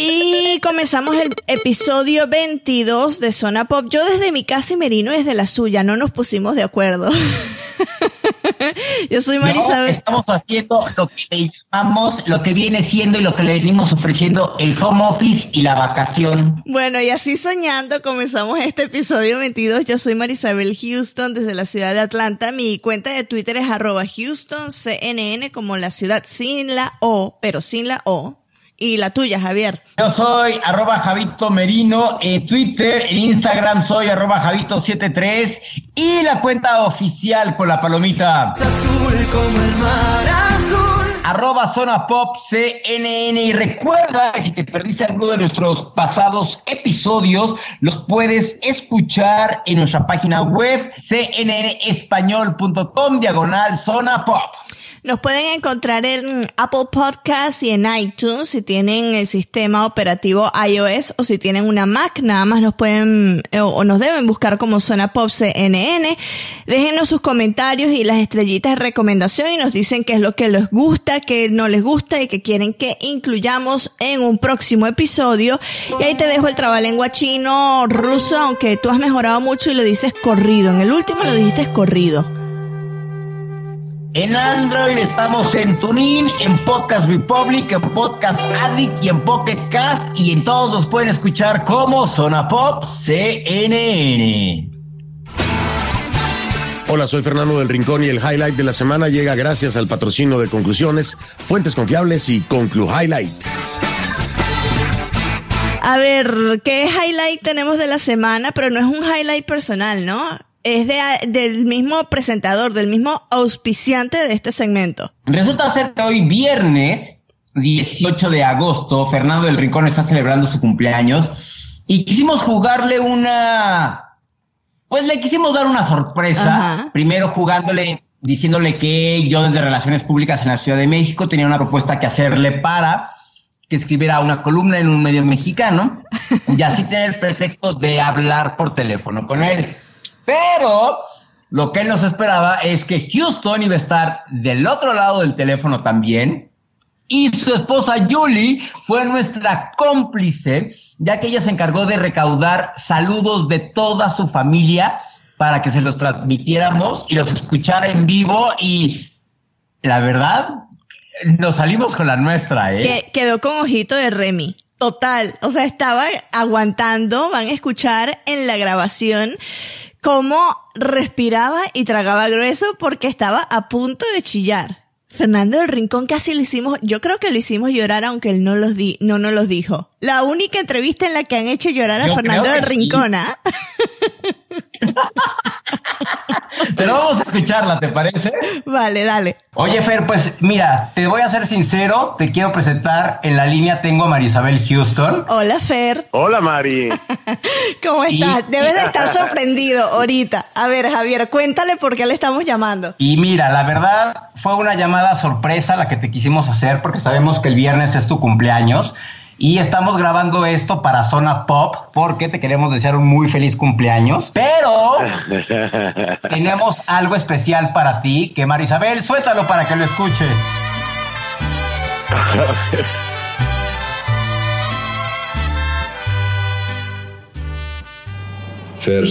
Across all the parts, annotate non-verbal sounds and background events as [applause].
Y comenzamos el episodio 22 de Zona Pop. Yo desde mi casa y Merino desde la suya, no nos pusimos de acuerdo. [laughs] Yo soy No, Marisabel. estamos haciendo lo que le llamamos, lo que viene siendo y lo que le venimos ofreciendo el home office y la vacación. Bueno, y así soñando comenzamos este episodio 22. Yo soy Marisabel Houston desde la ciudad de Atlanta. Mi cuenta de Twitter es arroba Houston CNN como la ciudad sin la O, pero sin la O. Y la tuya, Javier. Yo soy arroba Javito Merino en Twitter, en Instagram soy arroba Javito73 y la cuenta oficial con la palomita. Arroba Zona Pop CNN y recuerda que si te perdiste alguno de nuestros pasados episodios, los puedes escuchar en nuestra página web cnnespañol.com diagonal Zona Pop. Nos pueden encontrar en Apple Podcasts y en iTunes si tienen el sistema operativo iOS o si tienen una Mac, nada más nos pueden eh, o nos deben buscar como Zona Pop CNN. Déjenos sus comentarios y las estrellitas de recomendación y nos dicen qué es lo que les gusta, qué no les gusta y que quieren que incluyamos en un próximo episodio. Y ahí te dejo el trabalengua chino, ruso, aunque tú has mejorado mucho y lo dices corrido. En el último lo dijiste corrido. En Android estamos en TuneIn, en Podcast Republic, en Podcast Addict y en Pocket Cast y en todos nos pueden escuchar como Zona Pop CNN. Hola, soy Fernando del Rincón y el highlight de la semana llega gracias al patrocinio de Conclusiones, Fuentes Confiables y Conclu Highlight. A ver, ¿qué highlight tenemos de la semana? Pero no es un highlight personal, ¿no? Es de, del mismo presentador, del mismo auspiciante de este segmento. Resulta ser que hoy viernes 18 de agosto, Fernando del Rincón está celebrando su cumpleaños y quisimos jugarle una... Pues le quisimos dar una sorpresa, Ajá. primero jugándole, diciéndole que yo desde Relaciones Públicas en la Ciudad de México tenía una propuesta que hacerle para que escribiera una columna en un medio mexicano y así tener el pretexto de hablar por teléfono con él. Pero lo que él nos esperaba es que Houston iba a estar del otro lado del teléfono también. Y su esposa Julie fue nuestra cómplice, ya que ella se encargó de recaudar saludos de toda su familia para que se los transmitiéramos y los escuchara en vivo. Y la verdad, nos salimos con la nuestra, ¿eh? Que quedó con ojito de Remy. Total. O sea, estaba aguantando, van a escuchar en la grabación cómo respiraba y tragaba grueso porque estaba a punto de chillar. Fernando del Rincón casi lo hicimos, yo creo que lo hicimos llorar aunque él no los di, no nos los dijo. La única entrevista en la que han hecho llorar a Yo Fernando del sí. Rincón, ¿ah? [laughs] Pero vamos a escucharla, ¿te parece? Vale, dale. Oye, Fer, pues mira, te voy a ser sincero, te quiero presentar. En la línea tengo a Marisabel Houston. Hola, Fer. Hola, Mari. [laughs] ¿Cómo estás? Debes de estar [laughs] sorprendido ahorita. A ver, Javier, cuéntale por qué le estamos llamando. Y mira, la verdad fue una llamada sorpresa la que te quisimos hacer porque sabemos que el viernes es tu cumpleaños. Y estamos grabando esto para Zona Pop porque te queremos desear un muy feliz cumpleaños. Pero [laughs] tenemos algo especial para ti que Marisabel, suéltalo para que lo escuche. Fer,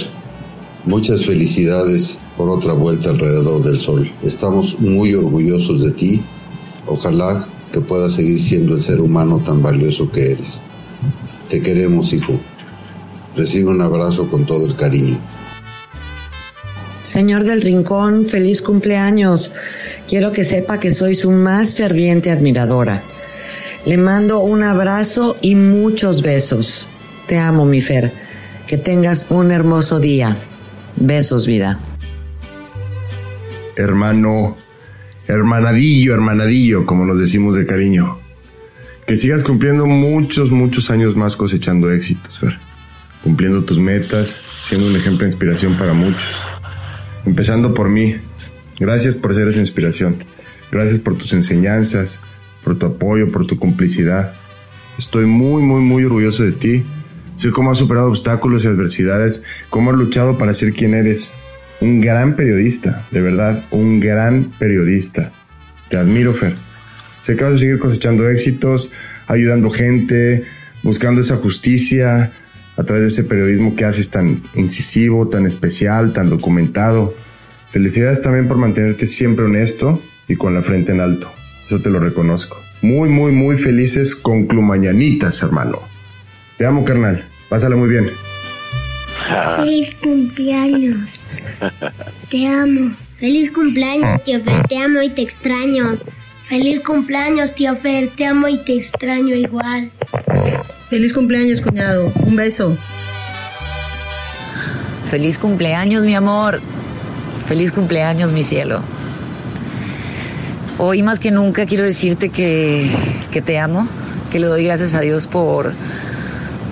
muchas felicidades por otra vuelta alrededor del sol. Estamos muy orgullosos de ti. Ojalá que puedas seguir siendo el ser humano tan valioso que eres. Te queremos, hijo. Recibe un abrazo con todo el cariño. Señor del Rincón, feliz cumpleaños. Quiero que sepa que soy su más ferviente admiradora. Le mando un abrazo y muchos besos. Te amo, mi Fer. Que tengas un hermoso día. Besos, vida. Hermano, hermanadillo, hermanadillo, como nos decimos de cariño. Que sigas cumpliendo muchos, muchos años más cosechando éxitos, Fer. Cumpliendo tus metas, siendo un ejemplo de inspiración para muchos. Empezando por mí. Gracias por ser esa inspiración. Gracias por tus enseñanzas, por tu apoyo, por tu complicidad. Estoy muy, muy, muy orgulloso de ti. Sé cómo has superado obstáculos y adversidades, cómo has luchado para ser quien eres. Un gran periodista, de verdad, un gran periodista. Te admiro, Fer. Sé que vas a seguir cosechando éxitos, ayudando gente, buscando esa justicia a través de ese periodismo que haces tan incisivo, tan especial, tan documentado. Felicidades también por mantenerte siempre honesto y con la frente en alto. Eso te lo reconozco. Muy, muy, muy felices con Clumañanitas, hermano. Te amo, carnal. Pásala muy bien. Feliz cumpleaños. Te amo. Feliz cumpleaños, tío Fer. Te amo y te extraño. Feliz cumpleaños, tío Fer. Te amo y te extraño igual. Feliz cumpleaños, cuñado. Un beso. Feliz cumpleaños, mi amor. Feliz cumpleaños, mi cielo. Hoy más que nunca quiero decirte que, que te amo, que le doy gracias a Dios por,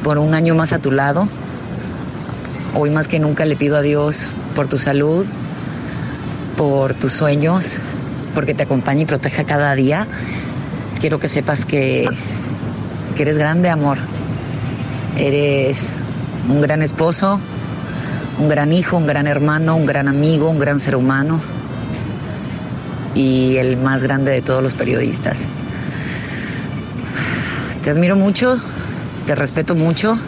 por un año más a tu lado. Hoy más que nunca le pido a Dios por tu salud, por tus sueños, porque te acompañe y proteja cada día. Quiero que sepas que, que eres grande, amor. Eres un gran esposo, un gran hijo, un gran hermano, un gran amigo, un gran ser humano y el más grande de todos los periodistas. Te admiro mucho, te respeto mucho.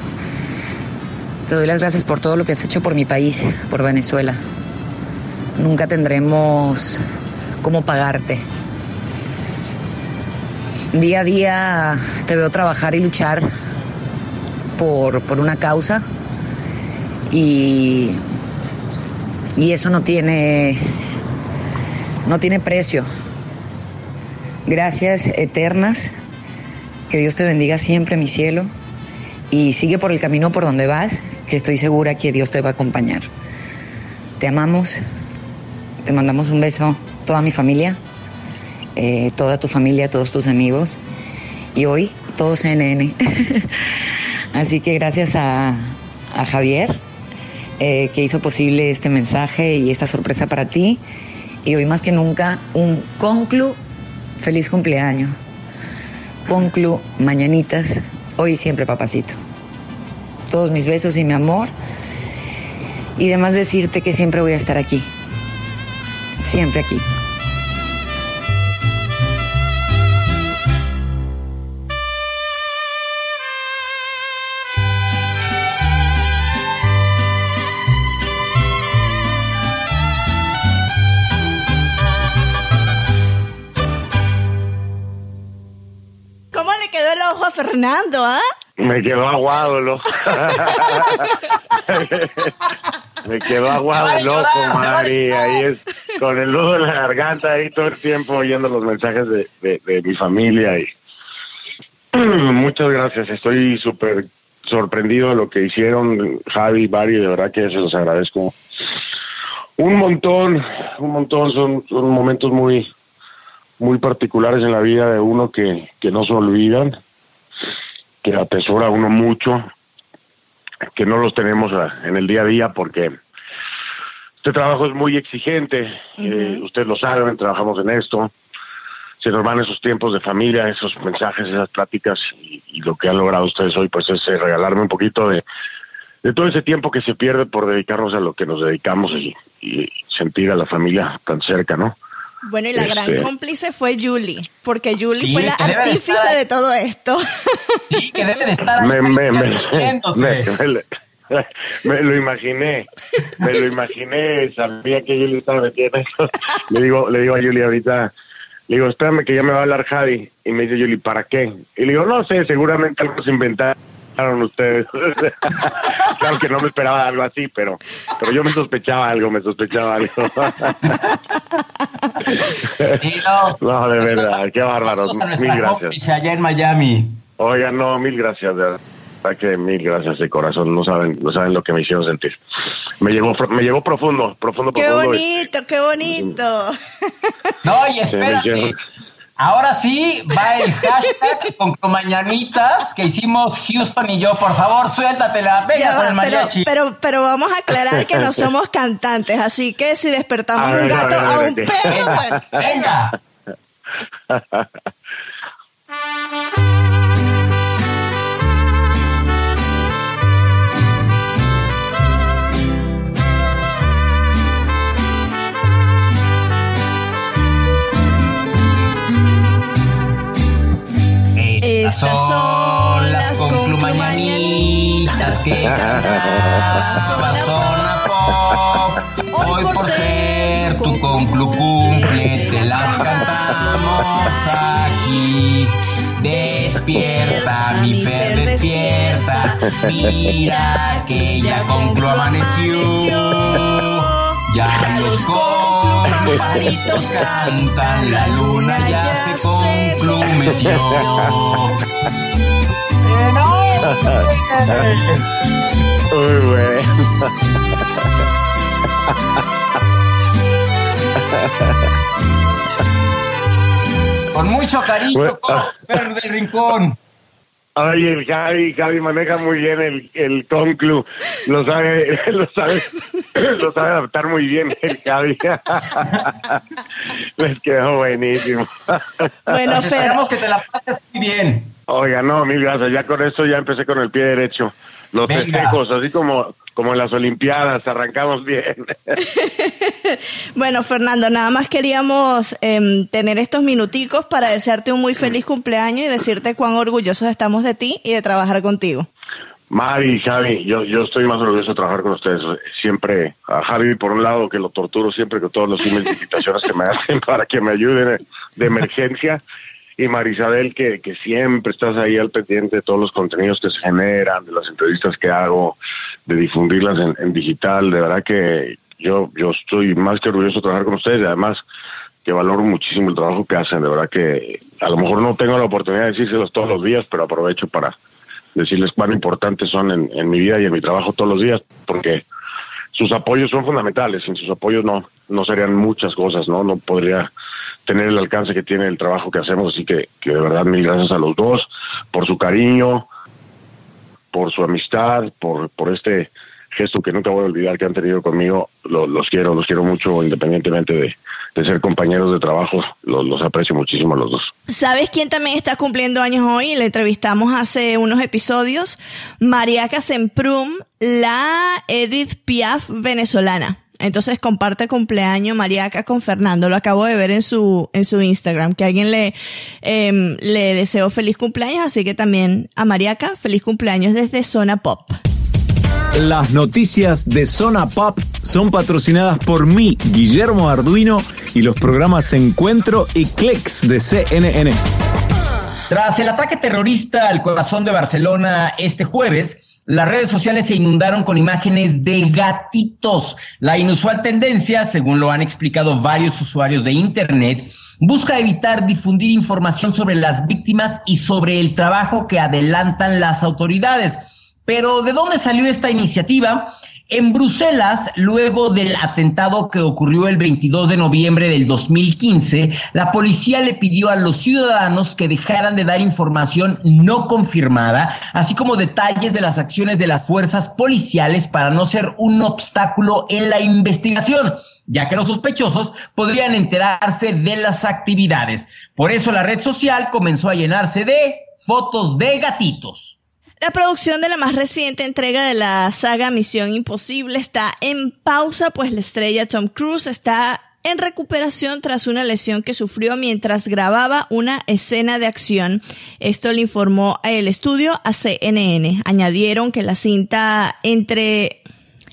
Te doy las gracias por todo lo que has hecho por mi país, por Venezuela. Nunca tendremos cómo pagarte. Día a día te veo trabajar y luchar por, por una causa y, y eso no tiene, no tiene precio. Gracias eternas. Que Dios te bendiga siempre, mi cielo. Y sigue por el camino por donde vas, que estoy segura que Dios te va a acompañar. Te amamos. Te mandamos un beso, toda mi familia, eh, toda tu familia, todos tus amigos. Y hoy, todo CNN. [laughs] Así que gracias a, Javier, eh, que hizo posible este mensaje y esta sorpresa para ti. Y hoy más que nunca, un conclu, feliz cumpleaños. Conclu, mañanitas, hoy siempre, papacito. Todos mis besos y mi amor. Y además decirte que siempre voy a estar aquí. Siempre aquí. ¿Cómo le quedó el ojo a Fernando, ah? Me quedó aguado el ojo. [laughs] Me quedó aguado el ojo, Mari. Ahí es, con el nudo en la garganta, ahí todo el tiempo oyendo los mensajes de, de, de mi familia. y [clears throat] Muchas gracias. Estoy súper, sorprendido de lo que hicieron Javi y Bari, de verdad que se los agradezco un montón, un montón, son, son momentos muy, muy particulares en la vida de uno que, que no se olvidan, que atesora uno mucho, que no los tenemos en el día a día porque este trabajo es muy exigente, eh, ustedes lo saben, trabajamos en esto, se nos van esos tiempos de familia, esos mensajes, esas pláticas y, lo que han logrado ustedes hoy pues es eh, regalarme un poquito de, de todo ese tiempo que se pierde por dedicarnos a lo que nos dedicamos y, y sentir a la familia tan cerca, ¿no? Bueno, y la gran este, cómplice fue Julie, porque Julie fue la artífice de, todo esto. Sí, que debe de estar me, me, me, lo imaginé, me lo imaginé, sabía que Julie estaba metida Le digo, le digo a Julie ahorita, le digo, espérame que ya me va a hablar Javi. Y me dice Julie, ¿para qué? Y le digo, no sé, seguramente algo se inventaron ustedes. [laughs] claro que no me esperaba algo así, pero, pero yo me sospechaba algo, me sospechaba algo. no, de verdad, qué bárbaros. Mil gracias. allá en Miami. Oiga, no, mil gracias, de verdad que mil gracias de corazón, no saben, no saben lo que me hicieron sentir. Me llegó, me llegó profundo, profundo, Qué bonito, qué bonito. No, y espérate. Ahora sí va el [laughs] hashtag con mañanitas que hicimos Houston y yo. Por favor, suéltatela. Venga con el mariachi. Pero, pero, vamos a aclarar que no somos cantantes, así que si despertamos un gato a, un perro, bueno. Venga. Estas son las conclumañanitas que cantaba Zona Pop. Hoy por ser tu conclu cumple, te las cantamos aquí. Despierta, mi Fer, despierta. Mira que ya conclu amaneció. Ya los pajaritos cantan, la luna ya se conclumetió. Muy bueno. Con mucho cariño, Fer de Rincón. Ay, el Javi, Javi maneja muy bien el, el conclu, lo sabe, [laughs] lo sabe, [laughs] lo sabe adaptar muy bien el Javi. [laughs] Les quedó buenísimo. Bueno, esperamos que te la pases muy bien. Oiga, no, mil gracias. Ya con esto ya empecé con el pie derecho. Los festejos, así como como en las Olimpiadas, arrancamos bien. [laughs] bueno, Fernando, nada más queríamos em, tener estos minuticos para desearte un muy feliz cumpleaños y decirte cuán orgullosos estamos de ti y de trabajar contigo. Mari, Javi, yo, yo estoy más orgulloso de trabajar con ustedes. Siempre, a Javi por un lado, que lo torturo siempre con todos los emails invitaciones que me hacen [laughs] para que me ayuden de emergencia y Marisabel, que, que siempre estás ahí al pendiente de todos los contenidos que se generan, de las entrevistas que hago, de difundirlas en, digital. De verdad que yo, yo estoy más que orgulloso de trabajar con ustedes y además que valoro muchísimo el trabajo que hacen. De verdad que a lo mejor no tengo la oportunidad de decírselos todos los días, pero aprovecho para decirles cuán importantes son en, en mi vida y en mi trabajo todos los días, porque sus apoyos son fundamentales. Sin sus apoyos no, no serían muchas cosas, ¿no? No podría tener el alcance que tiene el trabajo que hacemos. Así que, que de verdad mil gracias a los dos por su cariño, por su amistad, por, por este gesto que nunca voy a olvidar que han tenido conmigo. Los, quiero, los quiero mucho independientemente de, ser compañeros de trabajo. Los, aprecio muchísimo los dos. ¿Sabes quién también está cumpliendo años hoy? Le entrevistamos hace unos episodios. Mariaca Semprum, la Edith Piaf venezolana. Entonces comparte cumpleaños Mariaca con Fernando. Lo acabo de ver en su, en su Instagram, que alguien le, eh, le deseó feliz cumpleaños, así que también a Mariaca, feliz cumpleaños desde Zona Pop. Las noticias de Zona Pop son patrocinadas por mí, Guillermo Arduino, y los programas Encuentro y Clex de CNN. Tras el ataque terrorista al corazón de Barcelona este jueves, las redes sociales se inundaron con imágenes de gatitos. La inusual tendencia, según lo han explicado varios usuarios de Internet, busca evitar difundir información sobre las víctimas y sobre el trabajo que adelantan las autoridades. Pero ¿de dónde salió esta iniciativa? En Bruselas, luego del atentado que ocurrió el 22 de noviembre del 2015, la policía le pidió a los ciudadanos que dejaran de dar información no confirmada, así como detalles de las acciones de las fuerzas policiales para no ser un obstáculo en la investigación ya que los sospechosos podrían enterarse de las actividades. Por eso la red social comenzó a llenarse de fotos de gatitos. La producción de la más reciente entrega de la saga Misión Imposible está en pausa, pues la estrella Tom Cruise está en recuperación tras una lesión que sufrió mientras grababa una escena de acción. Esto le informó el estudio a CNN. Añadieron que la cinta entre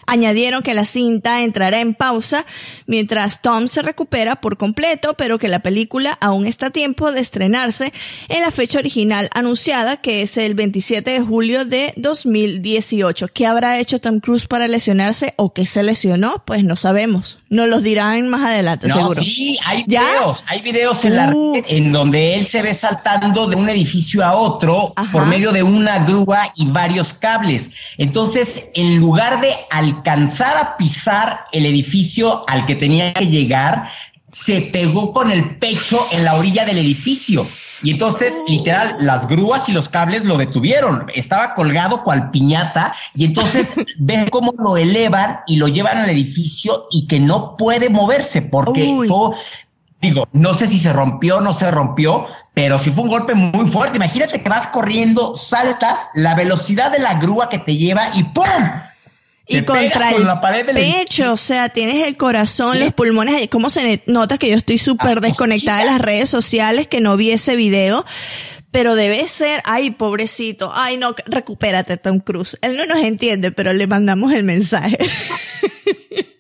Añadieron que la cinta entrará en pausa mientras Tom se recupera por completo, pero que la película aún está a tiempo de estrenarse en la fecha original anunciada, que es el 27 de julio de 2018. ¿Qué habrá hecho Tom Cruise para lesionarse o qué se lesionó? Pues no sabemos. Nos los dirán más adelante, no, seguro. Sí, hay videos, hay videos en la Uh. red en donde él se ve saltando de un edificio a otro por medio de una grúa y varios cables. Entonces, en lugar de alcanzar a pisar el edificio al que tenía que llegar, se pegó con el pecho en la orilla del edificio. Y entonces, literal, las grúas y los cables lo detuvieron. Estaba colgado cual piñata. Y entonces [laughs] ves cómo lo elevan y lo llevan al edificio y que no puede moverse porque fue, digo, no sé si se rompió o no se rompió, pero sí fue un golpe muy fuerte. Imagínate que vas corriendo, saltas, la velocidad de la grúa que te lleva y ¡pum! Y Te contra con el la pared del pecho, o sea, tienes el corazón, los pulmones. ¿cómo se nota que yo estoy súper desconectada de las redes sociales, que no vi ese video? Pero debe ser, ay, pobrecito, ay, no, recupérate, Tom Cruise. Él no nos entiende, pero le mandamos el mensaje. [laughs]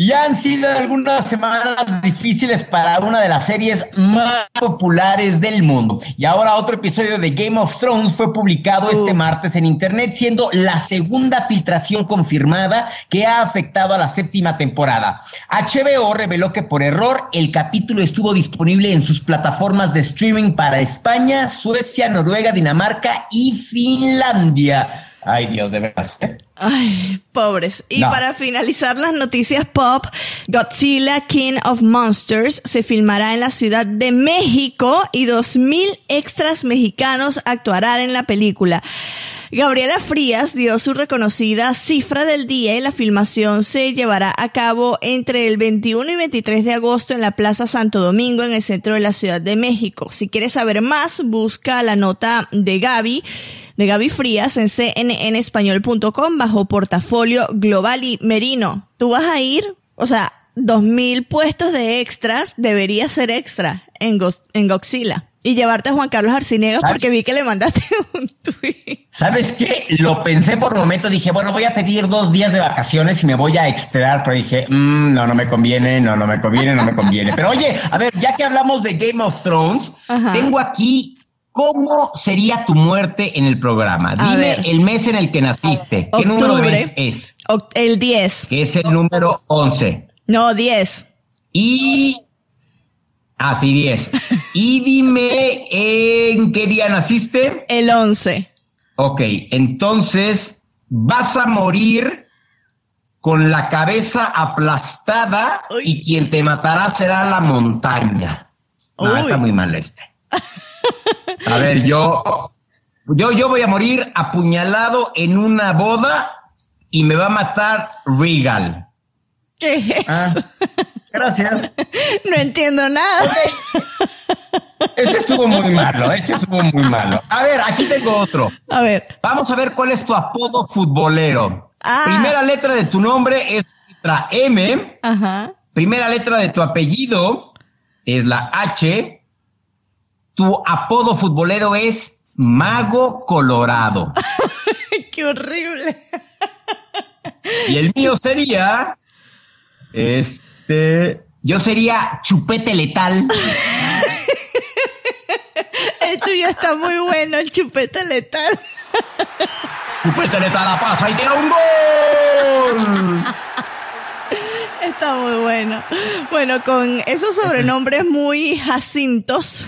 Y han sido algunas semanas difíciles para una de las series más populares del mundo. Y ahora otro episodio de Game of Thrones fue publicado este martes en Internet, siendo la segunda filtración confirmada que ha afectado a la séptima temporada. HBO reveló que por error el capítulo estuvo disponible en sus plataformas de streaming para España, Suecia, Noruega, Dinamarca y Finlandia. Ay, Dios, de verdad. Ay, pobres. Y No. para finalizar las noticias pop, Godzilla King of Monsters se filmará en la Ciudad de México y 2.000 extras mexicanos actuarán en la película. Gabriela Frías dio su reconocida cifra del día y la filmación se llevará a cabo entre el 21 y 23 de agosto en la Plaza Santo Domingo en el centro de la Ciudad de México. Si quieres saber más, busca la nota de Gaby de Gaby Frías en cnnespañol.com bajo portafolio global y merino. Tú vas a ir, o sea, dos mil puestos de extras debería ser extra en, Gos- en Godzilla. Y llevarte a Juan Carlos Arciniegas ¿Sabes? porque vi que le mandaste [laughs] un tweet. ¿Sabes qué? Lo pensé por un momento, dije, bueno, voy a pedir dos días de vacaciones y me voy a extrar, pero dije, "Mm, no, no me conviene, no, no me conviene, no me conviene. Pero oye, a ver, ya que hablamos de Game of Thrones, Ajá. tengo aquí cómo sería tu muerte en el programa. A Dime ver. el mes en el que naciste. ¿Qué número de mes Octubre. es? El 10. Que es el número 11. No, 10. Y... Ah, sí, 10. [laughs] Y dime en qué día naciste. El 11. Ok, entonces vas a morir con la cabeza aplastada y quien te matará será la montaña. No, Uy. está muy mal este. A ver, yo, yo, yo voy a morir apuñalado en una boda y me va a matar Regal. ¿Qué es? Ah, gracias. No entiendo nada. Ese estuvo muy malo, ese estuvo muy malo. A ver, aquí tengo otro. A ver. Vamos a ver cuál es tu apodo futbolero. Ah. Primera letra de tu nombre es letra M. Ajá. Primera letra de tu apellido es la H. Tu apodo futbolero es Mago Colorado. [laughs] Qué horrible. Y el mío sería. Este. Yo sería Chupete Letal. El tuyo está muy bueno, el chupete letal. Chupete Letal la pasa y tira un gol. Está muy bueno. Bueno, con esos sobrenombres muy jacintos,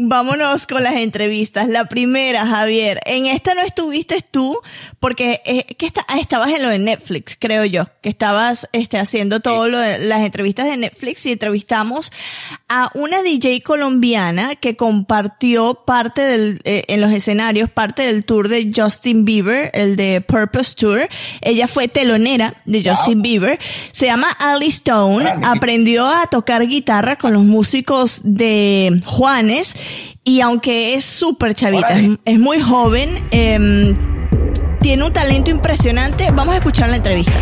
vámonos con las entrevistas. La primera, Javier. En esta no estuviste tú porque eh, que está, ah, estabas en lo de Netflix, creo yo, que estabas este, haciendo todo lo de las entrevistas de Netflix y entrevistamos a una DJ colombiana que compartió parte del, eh, en los escenarios, parte del tour de Justin Bieber, el de Purpose Tour. Ella fue telonera de Justin Bieber. Se llama Ali Stone. Aprendió a tocar guitarra con los músicos de Juanes y aunque es súper chavita, es, muy joven, em, tiene un talento impresionante. Vamos a escuchar la entrevista.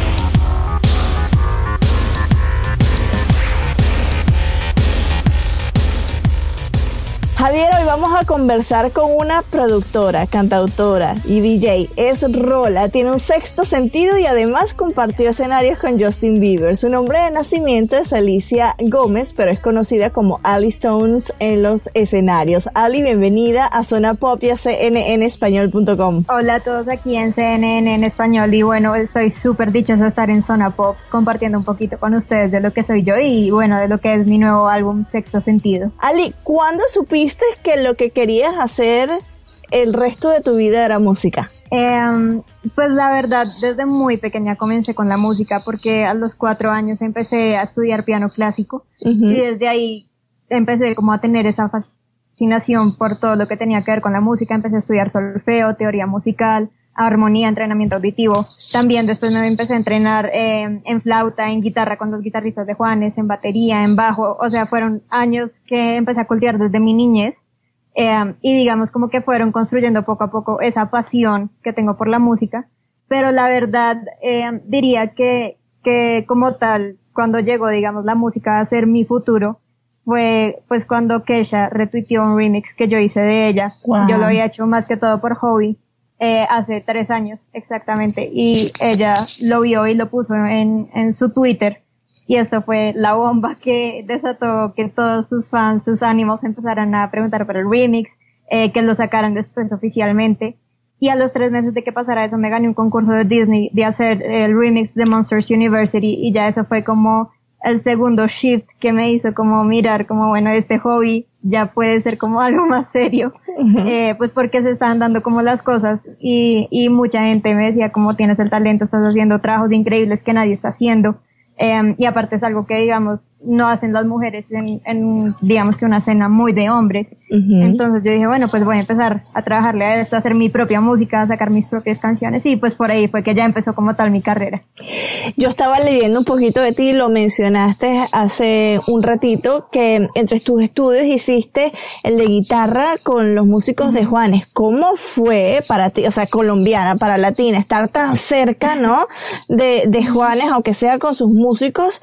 Javier, hoy vamos a conversar con una productora, cantautora y DJ. Es Rola, tiene un sexto sentido y además compartió escenarios con Justin Bieber. Su nombre de nacimiento es Alicia Gómez, pero es conocida como Ali Stones en los escenarios. Ali, bienvenida a Zona Pop y a cnnespañol.com. Hola a todos aquí en CNN en español y bueno, estoy súper dichosa de estar en Zona Pop compartiendo un poquito con ustedes de lo que soy yo y bueno, de lo que es mi nuevo álbum Sexto Sentido. Ali, ¿cuándo supiste que lo que querías hacer el resto de tu vida era música? Em, pues la verdad, desde muy pequeña comencé con la música porque a los cuatro años empecé a estudiar piano clásico y desde ahí empecé como a tener esa fascinación por todo lo que tenía que ver con la música. Empecé a estudiar solfeo, teoría musical, armonía, entrenamiento auditivo. También después me empecé a entrenar eh, en flauta, en guitarra con los guitarristas de Juanes, en batería, en bajo. O sea, fueron años que empecé a cultivar desde mi niñez. Eh, y digamos como que fueron construyendo poco a poco esa pasión que tengo por la música. Pero la verdad, eh, diría que, que como tal, cuando llegó, digamos, la música a ser mi futuro, fue pues cuando Kesha retuiteó un remix que yo hice de ella. Yo lo había hecho más que todo por hobby eh, hace tres años exactamente. Y ella lo vio y lo puso en, en su Twitter. Y esto fue la bomba que desató que todos sus fans, sus ánimos empezaran a preguntar por el remix, eh, que lo sacaran después oficialmente. Y a los tres meses de que pasara eso me gané un concurso de Disney de hacer el remix de Monsters University. Y ya eso fue como el segundo shift que me hizo como mirar como bueno este hobby ya puede ser como [laughs] algo más serio eh, pues porque se están dando como las cosas y, y mucha gente me decía como tienes el talento estás haciendo trabajos increíbles que nadie está haciendo Em, y aparte es algo que, digamos, no hacen las mujeres en, en digamos que una cena muy de hombres. Entonces yo dije, bueno, pues voy a empezar a trabajarle a esto, a hacer mi propia música, a sacar mis propias canciones y pues por ahí fue que ya empezó como tal mi carrera. Yo estaba leyendo un poquito de ti, lo mencionaste hace un ratito, que entre tus estudios hiciste el de guitarra con los músicos de Juanes. ¿Cómo fue para ti, o sea, colombiana, para latina, estar tan cerca, ¿no? De, de Juanes, aunque sea con sus músicos músicos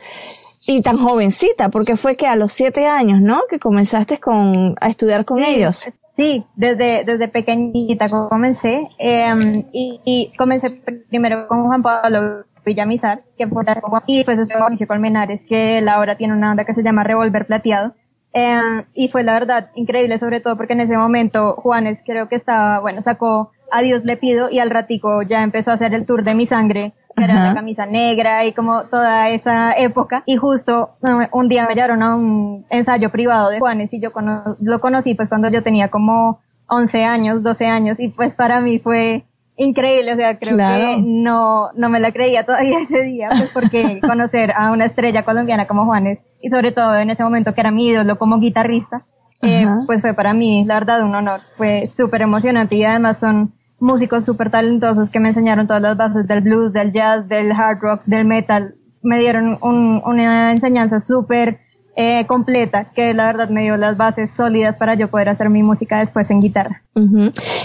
y tan jovencita, porque fue que a los siete años, ¿no? Que comenzaste con, a estudiar con ellos. Sí, desde, desde pequeñita comencé, em, y, y, comencé primero con Juan Pablo Villamizar, que fue, y después estuve Mauricio Colmenares, que él ahora tiene una banda que se llama Revolver Plateado. Em, y fue la verdad increíble, sobre todo porque en ese momento Juanes creo que estaba, bueno, sacó A Dios le pido y al ratico ya empezó a hacer el tour de mi sangre que era la camisa negra y como toda esa época. Y justo un día me llevaron a un ensayo privado de Juanes y yo lo conocí pues cuando yo tenía como 11 años, 12 años y pues para mí fue increíble, o sea, creo que no, no me la creía todavía [laughs] ese día, pues porque conocer a una estrella colombiana como Juanes y sobre todo en ese momento que era mi ídolo como guitarrista, eh, pues fue para mí, la verdad, un honor. Fue súper emocionante y además son músicos súper talentosos que me enseñaron todas las bases del blues, del jazz, del hard rock, del metal. Me dieron un, una enseñanza súper eh, completa, que la verdad me dio las bases sólidas para yo poder hacer mi música después en guitarra.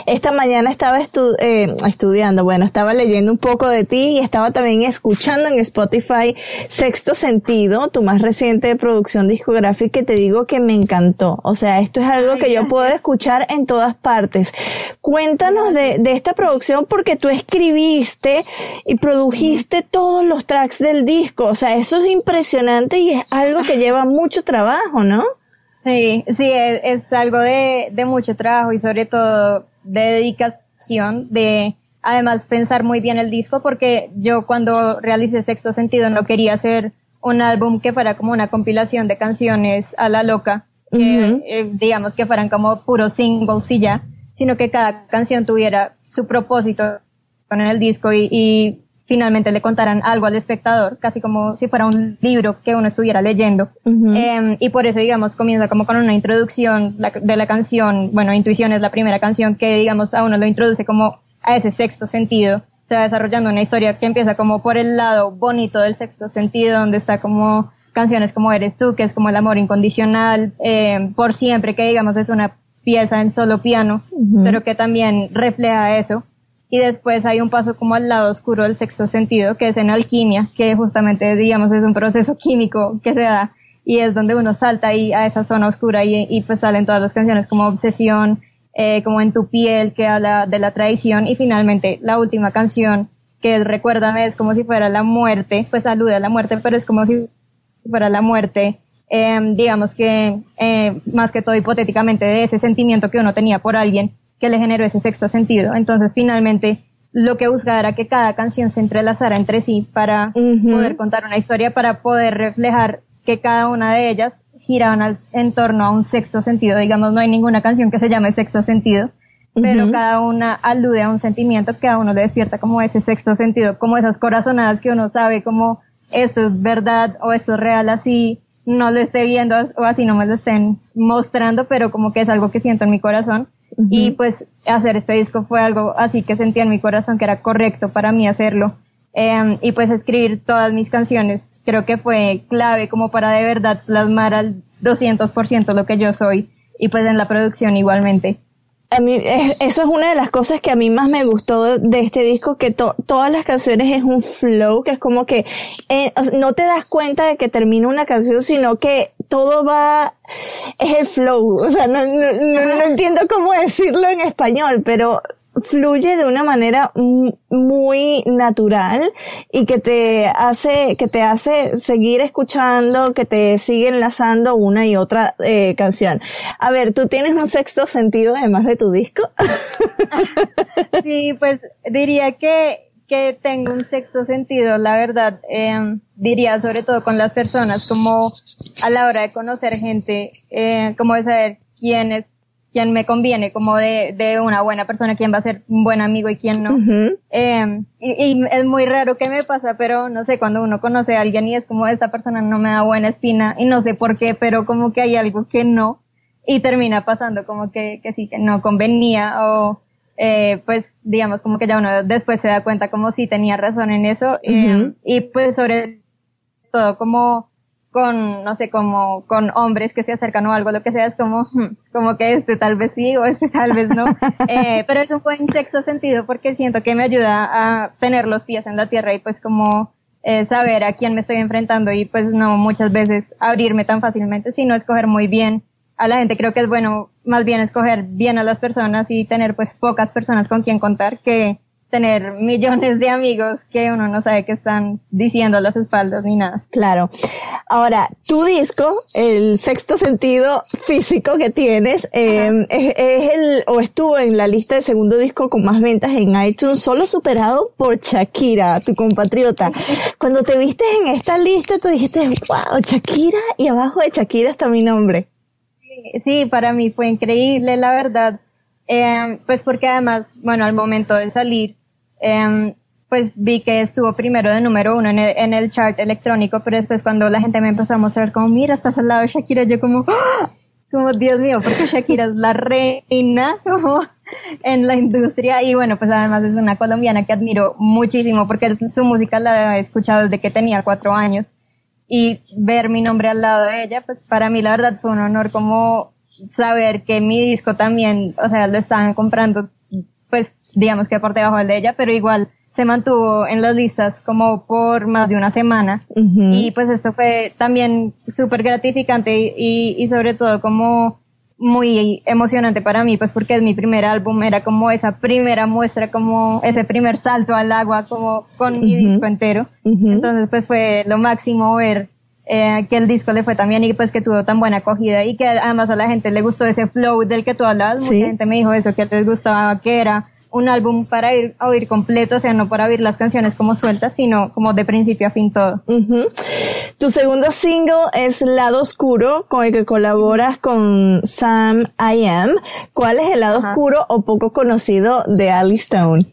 Esta mañana estaba eh, estudiando, bueno, estaba leyendo un poco de ti y estaba también escuchando en Spotify Sexto Sentido, tu más reciente producción discográfica, que te digo que me encantó. O sea, esto es algo que yo puedo escuchar en todas partes. Cuéntanos de, de esta producción porque tú escribiste y produjiste todos los tracks del disco. O sea, eso es impresionante y es algo que lleva mucho trabajo, ¿no? Sí, sí, es, algo de, de, mucho trabajo y sobre todo de dedicación, de además pensar muy bien el disco, porque yo cuando realicé Sexto Sentido no quería hacer un álbum que fuera como una compilación de canciones a la loca, que eh, digamos que fueran como puros singles y ya, sino que cada canción tuviera su propósito con el disco y, y finalmente le contaran algo al espectador, casi como si fuera un libro que uno estuviera leyendo. eh, y por eso, digamos, comienza como con una introducción de la canción, bueno, Intuición es la primera canción que, digamos, a uno lo introduce como a ese sexto sentido. Se va desarrollando una historia que empieza como por el lado bonito del sexto sentido, donde está como canciones como Eres tú, que es como el amor incondicional, eh, por siempre, que digamos es una pieza en solo piano, pero que también refleja eso y después hay un paso como al lado oscuro del sexto sentido, que es en alquimia, que justamente, digamos, es un proceso químico que se da y es donde uno salta ahí a esa zona oscura y, y pues salen todas las canciones como Obsesión, eh, como En tu piel, que habla de la traición y finalmente la última canción, que es Recuérdame, es como si fuera la muerte, pues alude a la muerte, pero es como si fuera la muerte, eh, digamos que eh, más que todo hipotéticamente de ese sentimiento que uno tenía por alguien que le generó ese sexto sentido. Entonces, finalmente, lo que buscaba era que cada canción se entrelazara entre sí para poder contar una historia, para poder reflejar que cada una de ellas giraban al- en torno a un sexto sentido. Digamos, no hay ninguna canción que se llame sexto sentido, pero cada una alude a un sentimiento que a uno le despierta como ese sexto sentido, como esas corazonadas que uno sabe como esto es verdad o esto es real así no lo esté viendo o así no me lo estén mostrando, pero como que es algo que siento en mi corazón. Y pues hacer este disco fue algo así que sentía en mi corazón que era correcto para mí hacerlo. Em, y pues escribir todas mis canciones creo que fue clave como para de verdad plasmar al 200% lo que yo soy y pues en la producción igualmente. A mí, eh, eso es una de las cosas que a mí más me gustó de, este disco, que to- todas las canciones es un flow, que es como que eh, no te das cuenta de que termina una canción, sino que todo va, es el flow. O sea, no, no, no- no entiendo cómo decirlo en español, pero fluye de una manera mu- muy natural y que te hace que te hace seguir escuchando que te sigue enlazando una y otra eh, canción. A ver tú tienes un sexto sentido además de tu disco [laughs] Sí, pues diría que, que tengo un sexto sentido, la verdad, eh, diría sobre todo con las personas, como a la hora de conocer gente, eh, como de saber quién es, quién me conviene, como de, de una buena persona, quién va a ser un buen amigo y quién no. Eh, y, y es muy raro que me pasa, pero no sé, cuando uno conoce a alguien y es como esta persona no me da buena espina y no sé por qué, pero como que hay algo que no y termina pasando como que, que sí, que no convenía o eh, pues digamos como que ya uno después se da cuenta como si tenía razón en eso eh, y pues sobre todo como con, no sé, como con hombres que se acercan o algo, lo que sea, es como, [laughs] como que este tal vez sí o este tal vez no. [laughs] Eh, pero es un buen sexto sentido porque siento que me ayuda a tener los pies en la tierra y pues como eh, saber a quién me estoy enfrentando y pues no muchas veces abrirme tan fácilmente, sino escoger muy bien a la gente. Creo que es bueno más bien escoger bien a las personas y tener pues pocas personas con quien contar que tener millones de amigos que uno no sabe qué están diciendo a las espaldas ni nada. Claro. Ahora, tu disco, el sexto sentido físico que tienes, eh, es, es el, o estuvo en la lista de segundo disco con más ventas en iTunes, solo superado por Shakira, tu compatriota. [laughs] Cuando te viste en esta lista, tú dijiste, wow, Shakira, y abajo de Shakira está mi nombre. Sí, para mí fue increíble, la verdad. Eh, pues porque además, bueno, al momento de salir, eh, pues vi que estuvo primero de número uno en el, en el chart electrónico, pero después cuando la gente me empezó a mostrar como, mira, estás al lado de Shakira, yo como, ¡ah! como Dios mío, porque Shakira es la reina [laughs] como en la industria y bueno, pues además es una colombiana que admiro muchísimo porque su música la he escuchado desde que tenía cuatro años y ver mi nombre al lado de ella, pues para mí la verdad fue un honor como saber que mi disco también, o sea, lo estaban comprando, pues digamos que por debajo del de ella, pero igual se mantuvo en las listas como por más de una semana. Y pues esto fue también súper gratificante y, y, y sobre todo como muy emocionante para mí, pues porque es mi primer álbum, era como esa primera muestra, como ese primer salto al agua, como con mi disco entero. Entonces pues fue lo máximo ver eh, que el disco le fue tan bien y pues que tuvo tan buena acogida y que además a la gente le gustó ese flow del que tú hablabas. Sí. Mucha gente me dijo eso, que les gustaba que era un álbum para ir a oír completo, o sea, no para oír las canciones como sueltas, sino como de principio a fin todo. Tu segundo single es Lado Oscuro, con el que colaboras con Sam I Am. ¿Cuál es el lado oscuro o poco conocido de Alice Stone?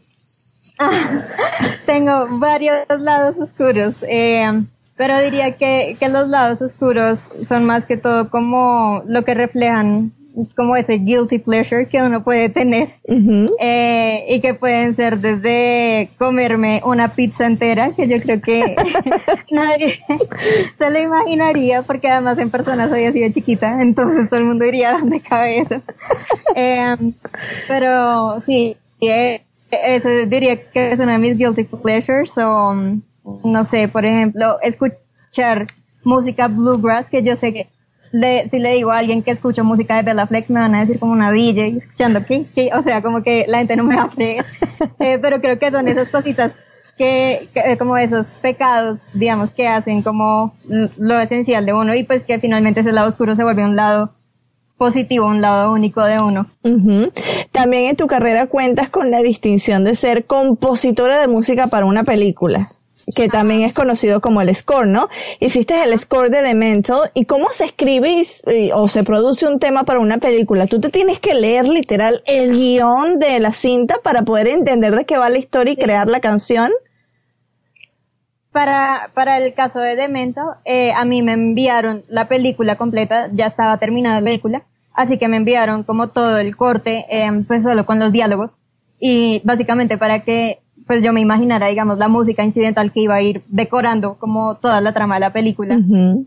[laughs] tengo varios lados oscuros, eh, pero diría que, que los lados oscuros son más que todo como lo que reflejan como ese guilty pleasure que uno puede tener eh, y que pueden ser desde comerme una pizza entera que yo creo que [laughs] nadie [laughs] se lo imaginaría porque además en persona soy así de chiquita entonces todo el mundo diría dónde [laughs] cabe eso eh, pero sí eh, eso diría que es una de mis guilty pleasures o no sé por ejemplo escuchar música bluegrass que yo sé que si le digo a alguien que escucho música de Bella Flex, me van a decir como una DJ, escuchando que, o sea, como que la gente no me va a creer. [laughs] Eh, pero creo que son esas cositas que, que, como esos pecados, digamos, que hacen como lo esencial de uno y pues que finalmente ese lado oscuro se vuelve un lado positivo, un lado único de uno. También en tu carrera cuentas con la distinción de ser compositora de música para una película que también es conocido como el score, ¿no? Hiciste el score de The Mental y cómo se escribe o se produce un tema para una película. Tú te tienes que leer literal el guion de la cinta para poder entender de qué va la historia y crear la canción. Para, para el caso de The Mental, eh, a mí me enviaron la película completa, ya estaba terminada la película, así que me enviaron como todo el corte, eh, pues solo con los diálogos y básicamente para que pues yo me imaginara, digamos, la música incidental que iba a ir decorando como toda la trama de la película.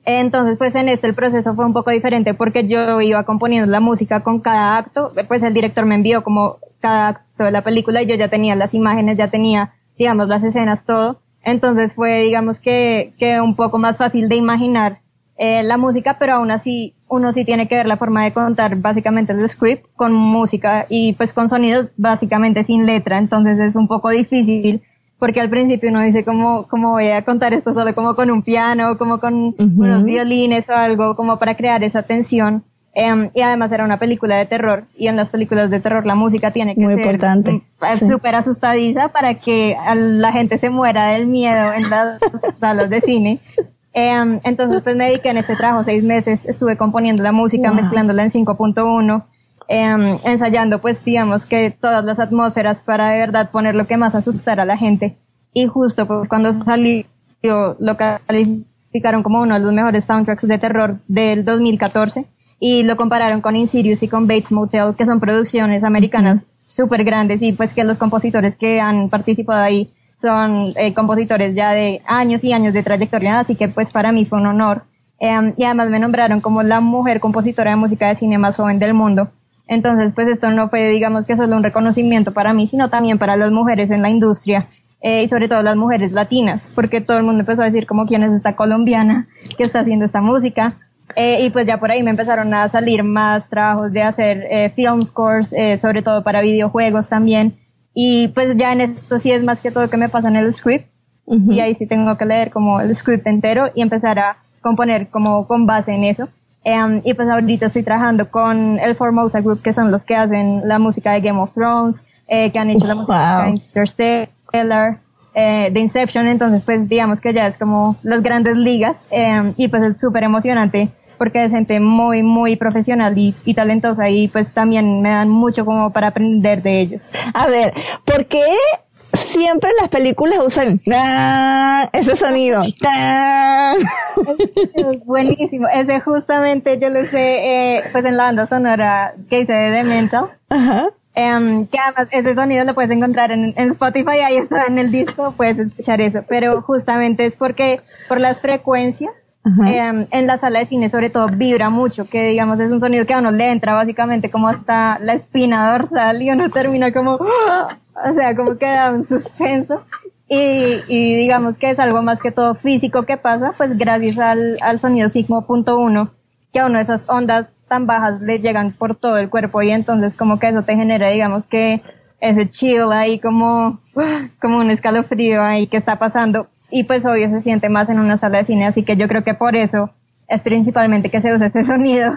Entonces, pues en este el proceso fue un poco diferente porque yo iba componiendo la música con cada acto, pues el director me envió como cada acto de la película y yo ya tenía las imágenes, ya tenía, digamos, las escenas, todo. Entonces fue, digamos, que, que un poco más fácil de imaginar eh, la música, pero aún así uno sí tiene que ver la forma de contar básicamente el script con música y pues con sonidos básicamente sin letra, entonces es un poco difícil porque al principio uno dice cómo, cómo voy a contar esto solo como con un piano, como con unos violines o algo, como para crear esa tensión. Em, y además era una película de terror y en las películas de terror la música tiene que Muy ser importante. súper asustadiza para que la gente se muera del miedo en las [laughs] salas de cine. Em, entonces pues me dediqué en este trabajo seis meses, estuve componiendo la música, mezclándola en 5.1, em, ensayando pues digamos que todas las atmósferas para de verdad poner lo que más asustara a la gente. Y justo pues cuando salió lo calificaron como uno de los mejores soundtracks de terror del 2014 y lo compararon con Insidious y con Bates Motel, que son producciones americanas súper grandes y pues que los compositores que han participado ahí son eh, compositores ya de años y años de trayectoria, así que pues para mí fue un honor. Em, y además me nombraron como la mujer compositora de música de cine más joven del mundo. Entonces, pues esto no fue, digamos que solo un reconocimiento para mí, sino también para las mujeres en la industria, eh, y sobre todo las mujeres latinas, porque todo el mundo empezó a decir como quién es esta colombiana que está haciendo esta música. Eh, y pues ya por ahí me empezaron a salir más trabajos de hacer eh, film scores, eh, sobre todo para videojuegos también. Y pues ya en esto sí es más que todo que me pasa en el script. Y ahí sí tengo que leer como el script entero y empezar a componer como con base en eso. Em, y pues ahorita estoy trabajando con el Formosa Group, que son los que hacen la música de Game of Thrones, eh, que han hecho la música de Interstellar, eh, de Inception. Entonces, pues digamos que ya es como las grandes ligas. Em, y pues es súper emocionante porque es gente muy, muy profesional y, talentosa y pues también me dan mucho como para aprender de ellos. A ver, ¿por qué siempre las películas usan ese sonido? Es buenísimo. Ese justamente yo lo sé, eh, pues en la banda sonora que hice de. Ajá. Em, que además ese sonido lo puedes encontrar en, en, Spotify, ahí está en el disco, puedes escuchar eso, pero justamente es porque por las frecuencias eh, en la sala de cine sobre todo vibra mucho, que digamos es un sonido que a uno le entra básicamente como hasta la espina dorsal y uno termina como, o sea, como queda un suspenso. Y, y, digamos que es algo más que todo físico que pasa, pues gracias al, al sonido sigmo.1, que a uno esas ondas tan bajas le llegan por todo el cuerpo y entonces como que eso te genera, digamos que ese chill ahí como, como un escalofrío ahí que está pasando y pues obvio se siente más en una sala de cine, así que yo creo que por eso es principalmente que se usa ese sonido.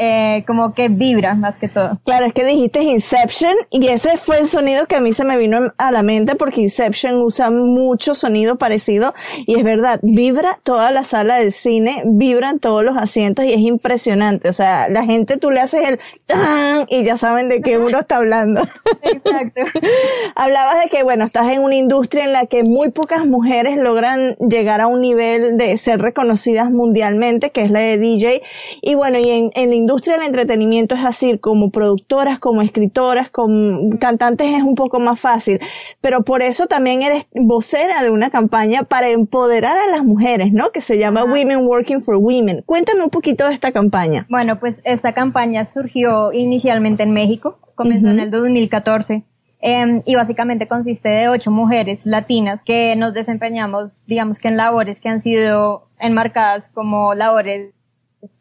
Eh, como que vibra más que todo. Claro, es que dijiste Inception y ese fue el sonido que a mí se me vino a la mente porque Inception usa mucho sonido parecido y es verdad, vibra toda la sala del cine, vibran todos los asientos y es impresionante. O sea, la gente tú le haces el tan y ya saben de qué uno está hablando. [laughs] Exacto. [laughs] Hablabas de que, bueno, estás en una industria en la que muy pocas mujeres logran llegar a un nivel de ser reconocidas mundialmente, que es la de DJ. Y bueno, y en, en industria del entretenimiento es así, como productoras, como escritoras, como cantantes es un poco más fácil, pero por eso también eres vocera de una campaña para empoderar a las mujeres, ¿no? Que se llama Women Working for Women. Cuéntame un poquito de esta campaña. Bueno, pues esta campaña surgió inicialmente en México, comenzó en el 2014. Em, y básicamente consiste de ocho mujeres latinas que nos desempeñamos, digamos que en labores que han sido enmarcadas como labores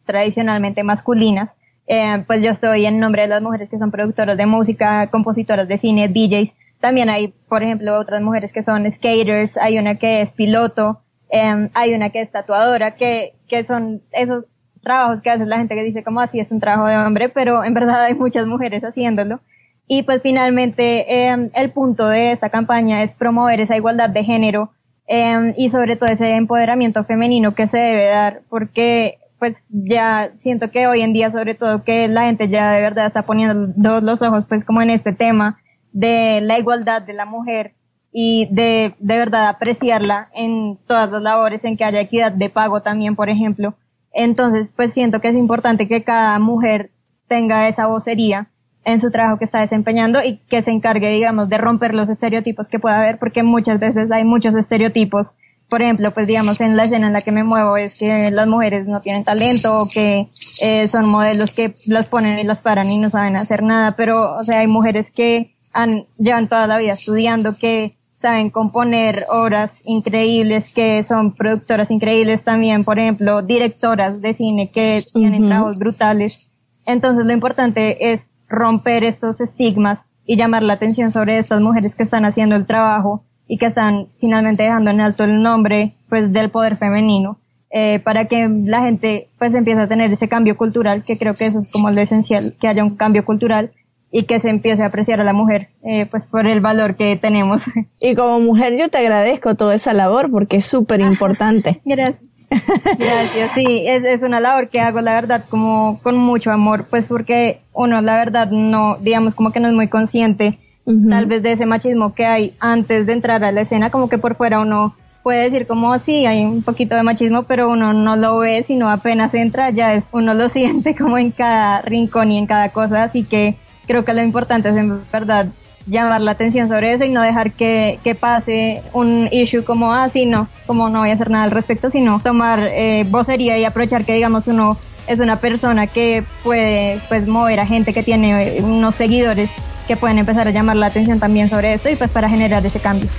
tradicionalmente masculinas, eh, pues yo estoy en nombre de las mujeres que son productoras de música, compositoras de cine, DJs. También hay, por ejemplo, otras mujeres que son skaters, hay una que es piloto, eh, hay una que es tatuadora, que, que son esos trabajos que hace la gente que dice como así es un trabajo de hombre, pero en verdad hay muchas mujeres haciéndolo. Y pues finalmente eh, el punto de esta campaña es promover esa igualdad de género y sobre todo ese empoderamiento femenino que se debe dar, porque pues ya siento que hoy en día sobre todo que la gente ya de verdad está poniendo los ojos pues como en este tema de la igualdad de la mujer y de de verdad apreciarla en todas las labores en que haya equidad de pago también por ejemplo. Entonces pues siento que es importante que cada mujer tenga esa vocería en su trabajo que está desempeñando y que se encargue digamos de romper los estereotipos que pueda haber porque muchas veces hay muchos estereotipos por ejemplo, pues digamos en la escena en la que me muevo es que las mujeres no tienen talento o que eh, son modelos que las ponen y las paran y no saben hacer nada, pero o sea, hay mujeres que han, llevan toda la vida estudiando, que saben componer obras increíbles, que son productoras increíbles también, por ejemplo, directoras de cine que tienen trabajos brutales. Entonces lo importante es romper estos estigmas y llamar la atención sobre estas mujeres que están haciendo el trabajo y que están finalmente dejando en alto el nombre pues del poder femenino eh, para que la gente pues empiece a tener ese cambio cultural que creo que eso es como lo esencial que haya un cambio cultural y que se empiece a apreciar a la mujer eh, pues por el valor que tenemos. [laughs] Y como mujer yo te agradezco toda esa labor porque es súper importante [laughs] gracias. Gracias, sí, es, es una labor que hago, la verdad, como con mucho amor, pues porque uno, la verdad, no, digamos, como que no es muy consciente tal vez de ese machismo que hay antes de entrar a la escena, como que por fuera uno puede decir como sí, hay un poquito de machismo, pero uno no lo ve, sino apenas entra, ya es, uno lo [laughs] siente como en cada rincón y en cada cosa, así que creo que lo importante es en verdad llamar la atención sobre eso y no dejar que, que pase un issue como, ah, sí, no, como no voy a hacer nada al respecto, sino tomar eh, vocería y aprovechar que digamos uno es una persona que puede pues mover a gente que tiene unos seguidores que pueden empezar a llamar la atención también sobre esto y pues para generar ese cambio.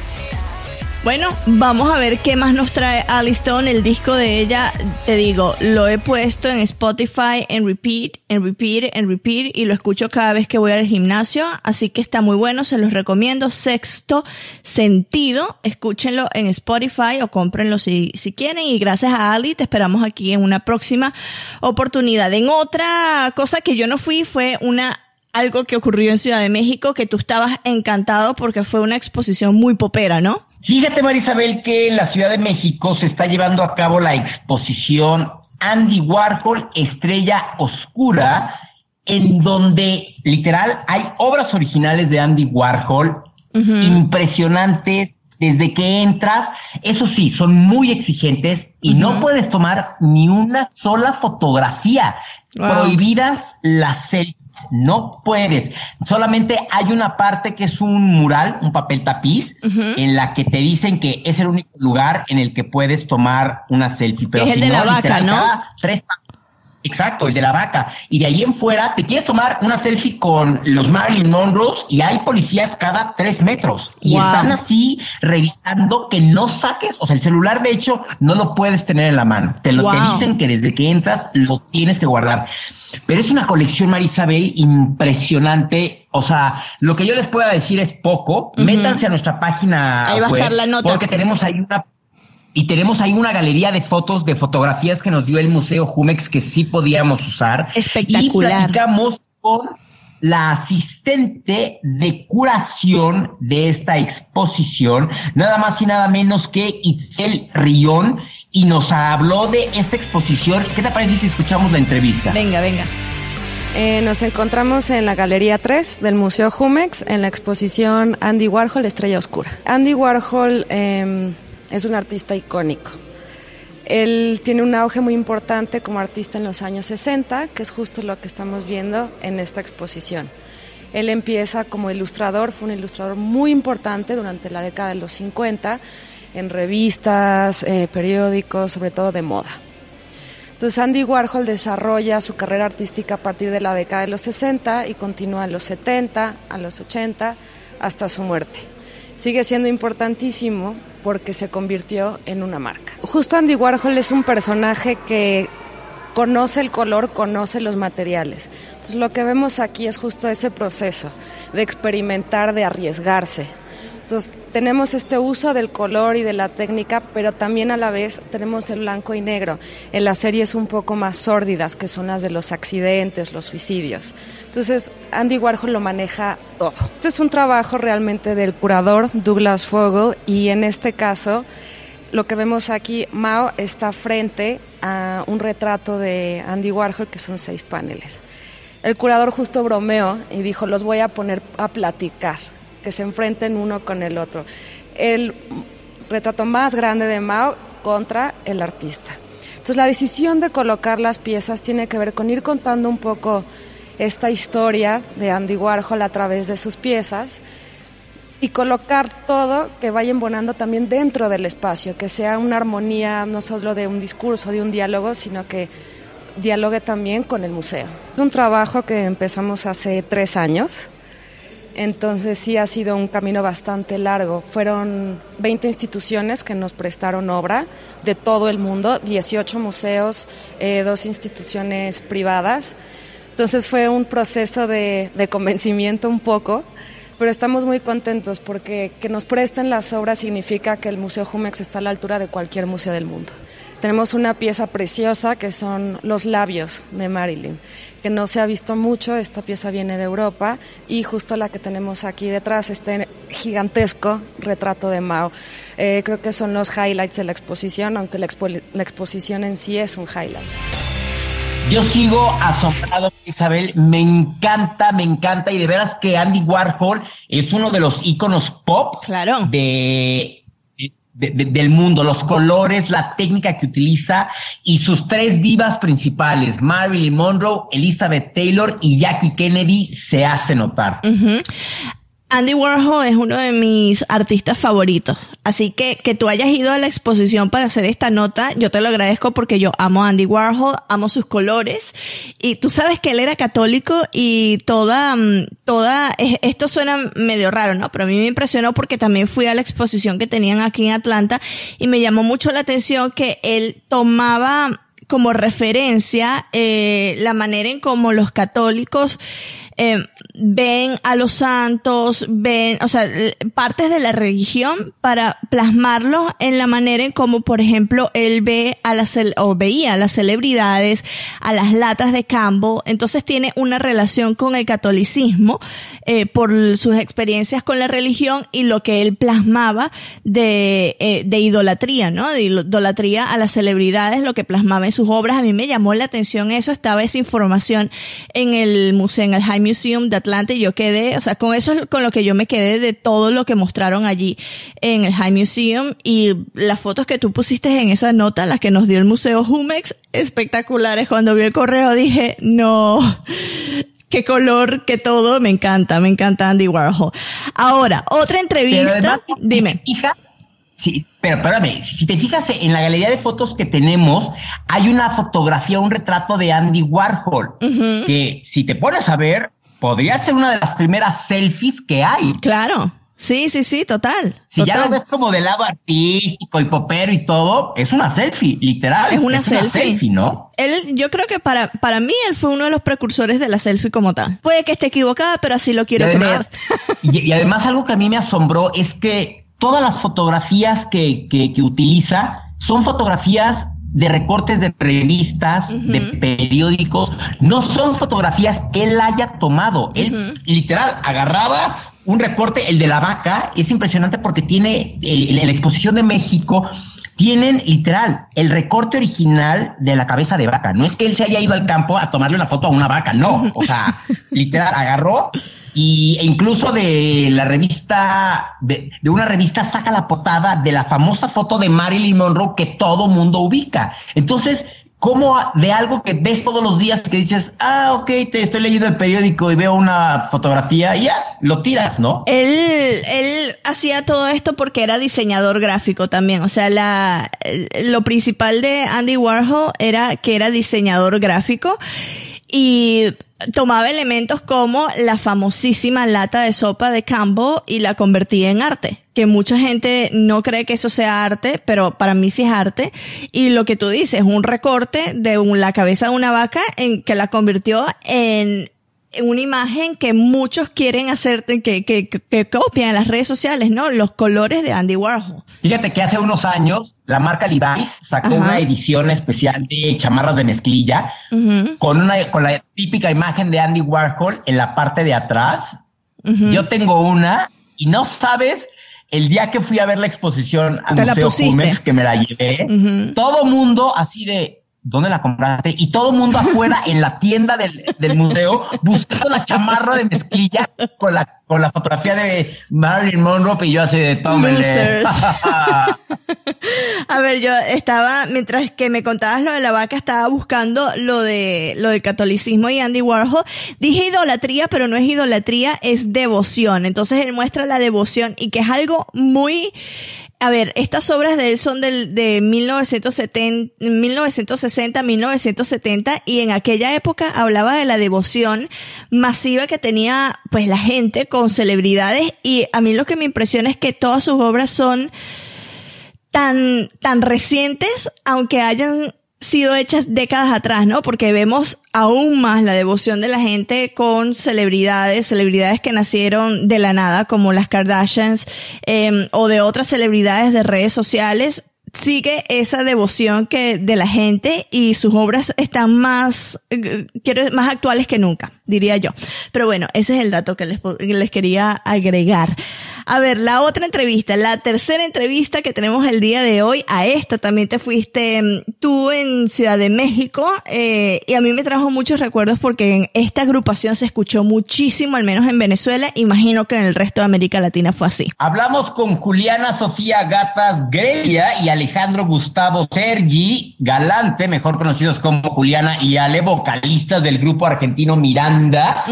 Bueno, vamos a ver qué más nos trae Stone, el disco de ella, te digo, lo he puesto en Spotify en repeat, en repeat, en repeat y lo escucho cada vez que voy al gimnasio, así que está muy bueno, se los recomiendo. Sexto Sentido, escúchenlo en Spotify o cómprenlo si, si quieren y gracias a Ali te esperamos aquí en una próxima oportunidad. En otra cosa que yo no fui fue una algo que ocurrió en Ciudad de México que tú estabas encantado porque fue una exposición muy popera, ¿no? Fíjate, Marisabel, que en la Ciudad de México se está llevando a cabo la exposición Andy Warhol, Estrella Oscura, en donde literal hay obras originales de Andy Warhol impresionantes desde que entras. Eso sí, son muy exigentes y no puedes tomar ni una sola fotografía. Prohibidas las selfies no puedes. Solamente hay una parte que es un mural, un papel tapiz, en la que te dicen que es el único lugar en el que puedes tomar una selfie. Pero es el de la vaca, ¿no? Tres Exacto, el de la vaca. Y de ahí en fuera te quieres tomar una selfie con los Marilyn Monroe y hay policías cada tres metros. Y están así revisando que no saques, o sea, el celular de hecho no lo puedes tener en la mano. Te lo te dicen que desde que entras lo tienes que guardar. Pero es una colección, Marisabel, impresionante. O sea, lo que yo les pueda decir es poco. Métanse a nuestra página ahí va a estar la nota. porque tenemos ahí una y tenemos ahí una galería de fotos, de fotografías que nos dio el Museo Jumex que sí podíamos usar. Espectacular. Y platicamos con la asistente de curación de esta exposición, nada más y nada menos que Itzel Rión, y nos habló de esta exposición. ¿Qué te parece si escuchamos la entrevista? Venga, venga. Eh, nos encontramos en la Galería 3 del Museo Jumex en la exposición Andy Warhol, Estrella Oscura. Andy Warhol eh, es un artista icónico. Él tiene un auge muy importante como artista en los años 60, que es justo lo que estamos viendo en esta exposición. Él empieza como ilustrador, fue un ilustrador muy importante durante la década de los 50 en revistas, eh, periódicos, sobre todo de moda. Entonces Andy Warhol desarrolla su carrera artística a partir de la década de los 60 y continúa a los 70, a los 80, hasta su muerte. Sigue siendo importantísimo porque se convirtió en una marca. Justo Andy Warhol es un personaje que conoce el color, conoce los materiales. Entonces lo que vemos aquí es justo ese proceso de experimentar, de arriesgarse. Entonces tenemos este uso del color y de la técnica, pero también a la vez tenemos el blanco y negro en las series un poco más sórdidas, que son las de los accidentes, los suicidios. Entonces Andy Warhol lo maneja todo. Este es un trabajo realmente del curador Douglas Fogel y en este caso lo que vemos aquí, Mao está frente a un retrato de Andy Warhol que son seis paneles. El curador justo bromeó y dijo, los voy a poner a platicar se enfrenten uno con el otro. El retrato más grande de Mao contra el artista. Entonces la decisión de colocar las piezas tiene que ver con ir contando un poco esta historia de Andy Warhol a través de sus piezas y colocar todo que vaya embonando también dentro del espacio, que sea una armonía no solo de un discurso, de un diálogo, sino que dialogue también con el museo. Es un trabajo que empezamos hace tres años entonces sí ha sido un camino bastante largo. Fueron 20 instituciones que nos prestaron obra de todo el mundo, 18 museos, eh, dos instituciones privadas. Entonces fue un proceso de, de convencimiento un poco, pero estamos muy contentos porque que nos presten las obras significa que el Museo Jumex está a la altura de cualquier museo del mundo. Tenemos una pieza preciosa que son los labios de Marilyn, que no se ha visto mucho, esta pieza viene de Europa y justo la que tenemos aquí detrás, este gigantesco retrato de Mao. Eh, creo que son los highlights de la exposición, aunque la, la exposición en sí es un highlight. Yo sigo asombrado, Isabel. Me encanta, me encanta. Y de veras que Andy Warhol es uno de los íconos pop claro. de, de, de, del mundo. Los colores, la técnica que utiliza y sus tres divas principales, Marilyn Monroe, Elizabeth Taylor y Jackie Kennedy, se hace notar. Andy Warhol es uno de mis artistas favoritos. Así que que tú hayas ido a la exposición para hacer esta nota, yo te lo agradezco porque yo amo a Andy Warhol, amo sus colores. Y tú sabes que él era católico y toda, toda, esto suena medio raro, ¿no? Pero a mí me impresionó porque también fui a la exposición que tenían aquí en Atlanta y me llamó mucho la atención que él tomaba como referencia eh, la manera en cómo los católicos eh, ven a los santos, ven, o sea, partes de la religión para plasmarlo en la manera en cómo, por ejemplo, él ve a las, o veía a las celebridades, a las latas de Campbell, entonces tiene una relación con el catolicismo eh, por sus experiencias con la religión y lo que él plasmaba de, eh, de idolatría, ¿no? De idolatría a las celebridades, lo que plasmaba en sus obras. A mí me llamó la atención eso, estaba esa información en el museo, en el High Museum de Atlanta y yo quedé, o sea, con eso es con lo que yo me quedé de todo lo que mostraron allí en el High Museum y las fotos que tú pusiste en esa nota, las que nos dio el Museo Jumex, espectaculares. Cuando vi el correo dije, no, qué color, qué todo, me encanta, me encanta Andy Warhol. Ahora, otra entrevista, además, dime. Hija, Sí, pero espérame, si te fijas en la galería de fotos que tenemos, hay una fotografía, un retrato de Andy Warhol, uh -huh. que si te pones a ver, podría ser una de las primeras selfies que hay. Claro. Sí, sí, sí, total. Si total. ya lo ves como del lado artístico y popero y todo, es una selfie, literal. Es una, es selfie. una selfie, ¿no? Él, yo creo que para, para mí él fue uno de los precursores de la selfie como tal. Puede que esté equivocada, pero así lo quiero y además, creer. y, y además algo que a mí me asombró es que todas las fotografías que, que, que utiliza son fotografías de recortes de revistas, de periódicos, no son fotografías que él haya tomado. Él literal agarraba un recorte, el de la vaca, es impresionante porque tiene en la exposición de México tienen literal el recorte original de la cabeza de vaca. No es que él se haya ido al campo a tomarle una foto a una vaca, no. O sea, literal, agarró y incluso de la revista, de, de, una revista saca la portada de la famosa foto de Marilyn Monroe que todo mundo ubica. Entonces, como de algo que ves todos los días que dices, ah, ok, te estoy leyendo el periódico y veo una fotografía y ya, lo tiras, ¿no? Él, él hacía todo esto porque era diseñador gráfico también. O sea, la, lo principal de Andy Warhol era que era diseñador gráfico y tomaba elementos como la famosísima lata de sopa de Campbell y la convertía en arte. Que mucha gente no cree que eso sea arte, pero para mí sí es arte. Y lo que tú dices, un recorte de la cabeza de una vaca en que la convirtió en una imagen que muchos quieren hacer, que, que, que, copian en las redes sociales, ¿no? Los colores de Andy Warhol. Fíjate que hace unos años la marca Levi's sacó una edición especial de chamarras de mezclilla con una con la típica imagen de Andy Warhol en la parte de atrás. Yo tengo una y no sabes el día que fui a ver la exposición al Museo Jumex que me la llevé, todo mundo así de ¿dónde la compraste? Y todo el mundo afuera [laughs] en la tienda del, del, museo buscando la chamarra de mezclilla con la, con la fotografía de Marilyn Monroe y yo así de tómenle. [laughs] A ver, yo estaba, mientras que me contabas lo de la vaca, estaba buscando lo de, lo del catolicismo y Andy Warhol. Dije idolatría, pero no es idolatría, es devoción. Entonces él muestra la devoción y que es algo muy, a ver, estas obras de él son del, de 1970, 1960, 1970 y en aquella época hablaba de la devoción masiva que tenía pues la gente con celebridades y a mí lo que me impresiona es que todas sus obras son tan, tan recientes, aunque hayan sido hechas décadas atrás, ¿no? Porque vemos aún más la devoción de la gente con celebridades, celebridades que nacieron de la nada, como las Kardashians, eh, o de otras celebridades de redes sociales, sigue esa devoción que de la gente y sus obras están más eh, quiero más actuales que nunca diría yo. Pero bueno ese es el dato que les, les quería agregar a ver la otra entrevista la tercera entrevista que tenemos el día de hoy a esta también te fuiste mm, tú en Ciudad de México eh, y a mí me trajo muchos recuerdos porque en esta agrupación se escuchó muchísimo al menos en Venezuela imagino que en el resto de América Latina fue así hablamos con Juliana Sofía Gatas Grelia y Alejandro Gustavo Sergi Galante, mejor conocidos como Juliana y Ale, vocalistas del grupo argentino Miranda.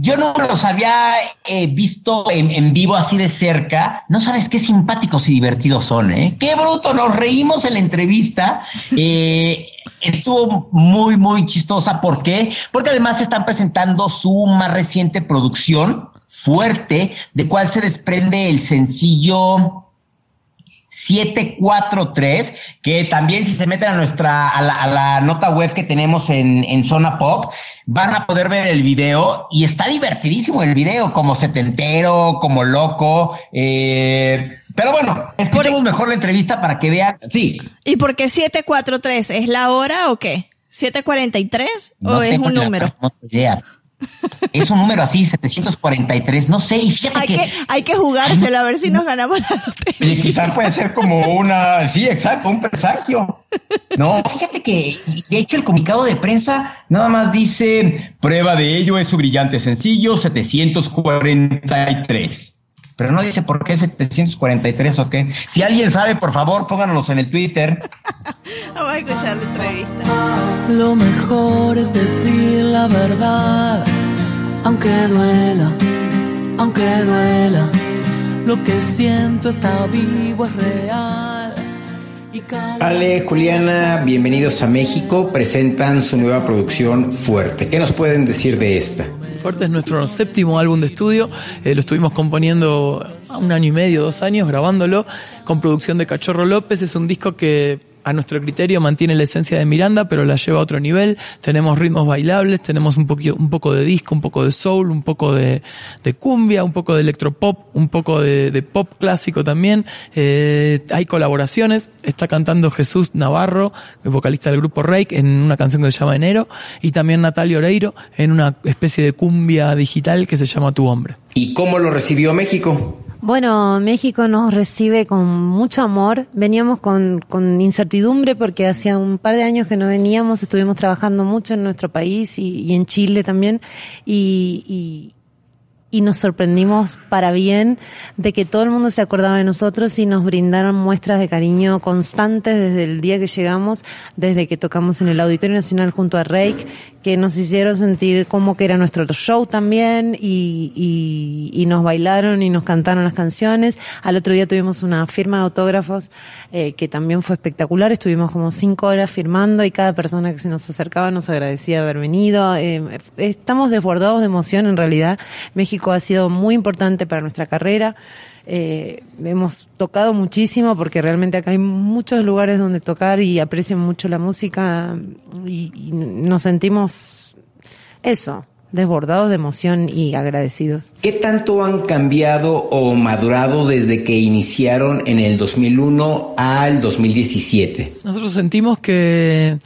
Yo no los había eh, visto en, vivo así de cerca. No sabes qué simpáticos y divertidos son, ¿eh? Qué bruto, nos reímos en la entrevista. [laughs] Eh, estuvo muy, muy chistosa. ¿Por qué? Porque además están presentando su más reciente producción, Fuerte, de cual se desprende el sencillo 743, que también si se meten a nuestra, a la, nota web que tenemos en, en, Zona Pop, van a poder ver el video y está divertidísimo el video, como setentero, como loco, eh, pero bueno, escuchemos mejor la entrevista para que vean, sí. ¿Y por qué 743? ¿Es la hora o qué? ¿743 o es un número? No idea. Es un número así, 743, no sé, y fíjate hay que, Hay que jugárselo a ver si nos ganamos la lotería. Y quizás puede ser como una, sí, exacto, un presagio. No, fíjate que, de hecho, el comunicado de prensa nada más dice, prueba de ello es su brillante sencillo, 743. Pero no dice por qué 743 o qué. Si alguien sabe, por favor, pónganos en el Twitter. [laughs] Vamos a escuchar la entrevista. Lo mejor es decir la verdad, aunque duela, aunque duela. Lo que siento está vivo, es real. Ale, Juliana, bienvenidos a México. Presentan su nueva producción Fuerte. ¿Qué nos pueden decir de esta? Fuerte es nuestro séptimo álbum de estudio. Eh, lo estuvimos componiendo un año y medio, dos años, grabándolo con producción de Cachorro López. Es un disco que a nuestro criterio mantiene la esencia de Miranda, pero la lleva a otro nivel. Tenemos ritmos bailables, tenemos un, poquito, un poco de disco, un poco de soul, un poco de, cumbia, un poco de electropop, un poco de, pop clásico también. Eh, hay colaboraciones. Está cantando Jesús Navarro, vocalista del grupo Rake, en una canción que se llama Enero. Y también Natalia Oreiro en una especie de cumbia digital que se llama Tu Hombre. ¿Y cómo lo recibió México? Bueno, México nos recibe con mucho amor. Veníamos con, con, incertidumbre porque hacía un par de años que no veníamos, estuvimos trabajando mucho en nuestro país y, en Chile también. Y, y, y nos sorprendimos para bien de que todo el mundo se acordaba de nosotros y nos brindaron muestras de cariño constantes desde el día que llegamos, desde que tocamos en el Auditorio Nacional junto a Reik, que nos hicieron sentir como que era nuestro show también y, y, y nos bailaron y nos cantaron las canciones. Al otro día tuvimos una firma de autógrafos eh, que también fue espectacular. Estuvimos como cinco horas firmando y cada persona que se nos acercaba nos agradecía haber venido. Eh, estamos desbordados de emoción en realidad. México ha sido muy importante para nuestra carrera. Eh, hemos tocado muchísimo porque realmente acá hay muchos lugares donde tocar y aprecian mucho la música y, y nos sentimos eso, desbordados de emoción y agradecidos. ¿Qué tanto han cambiado o madurado desde que iniciaron en el 2001 al 2017? Nosotros sentimos que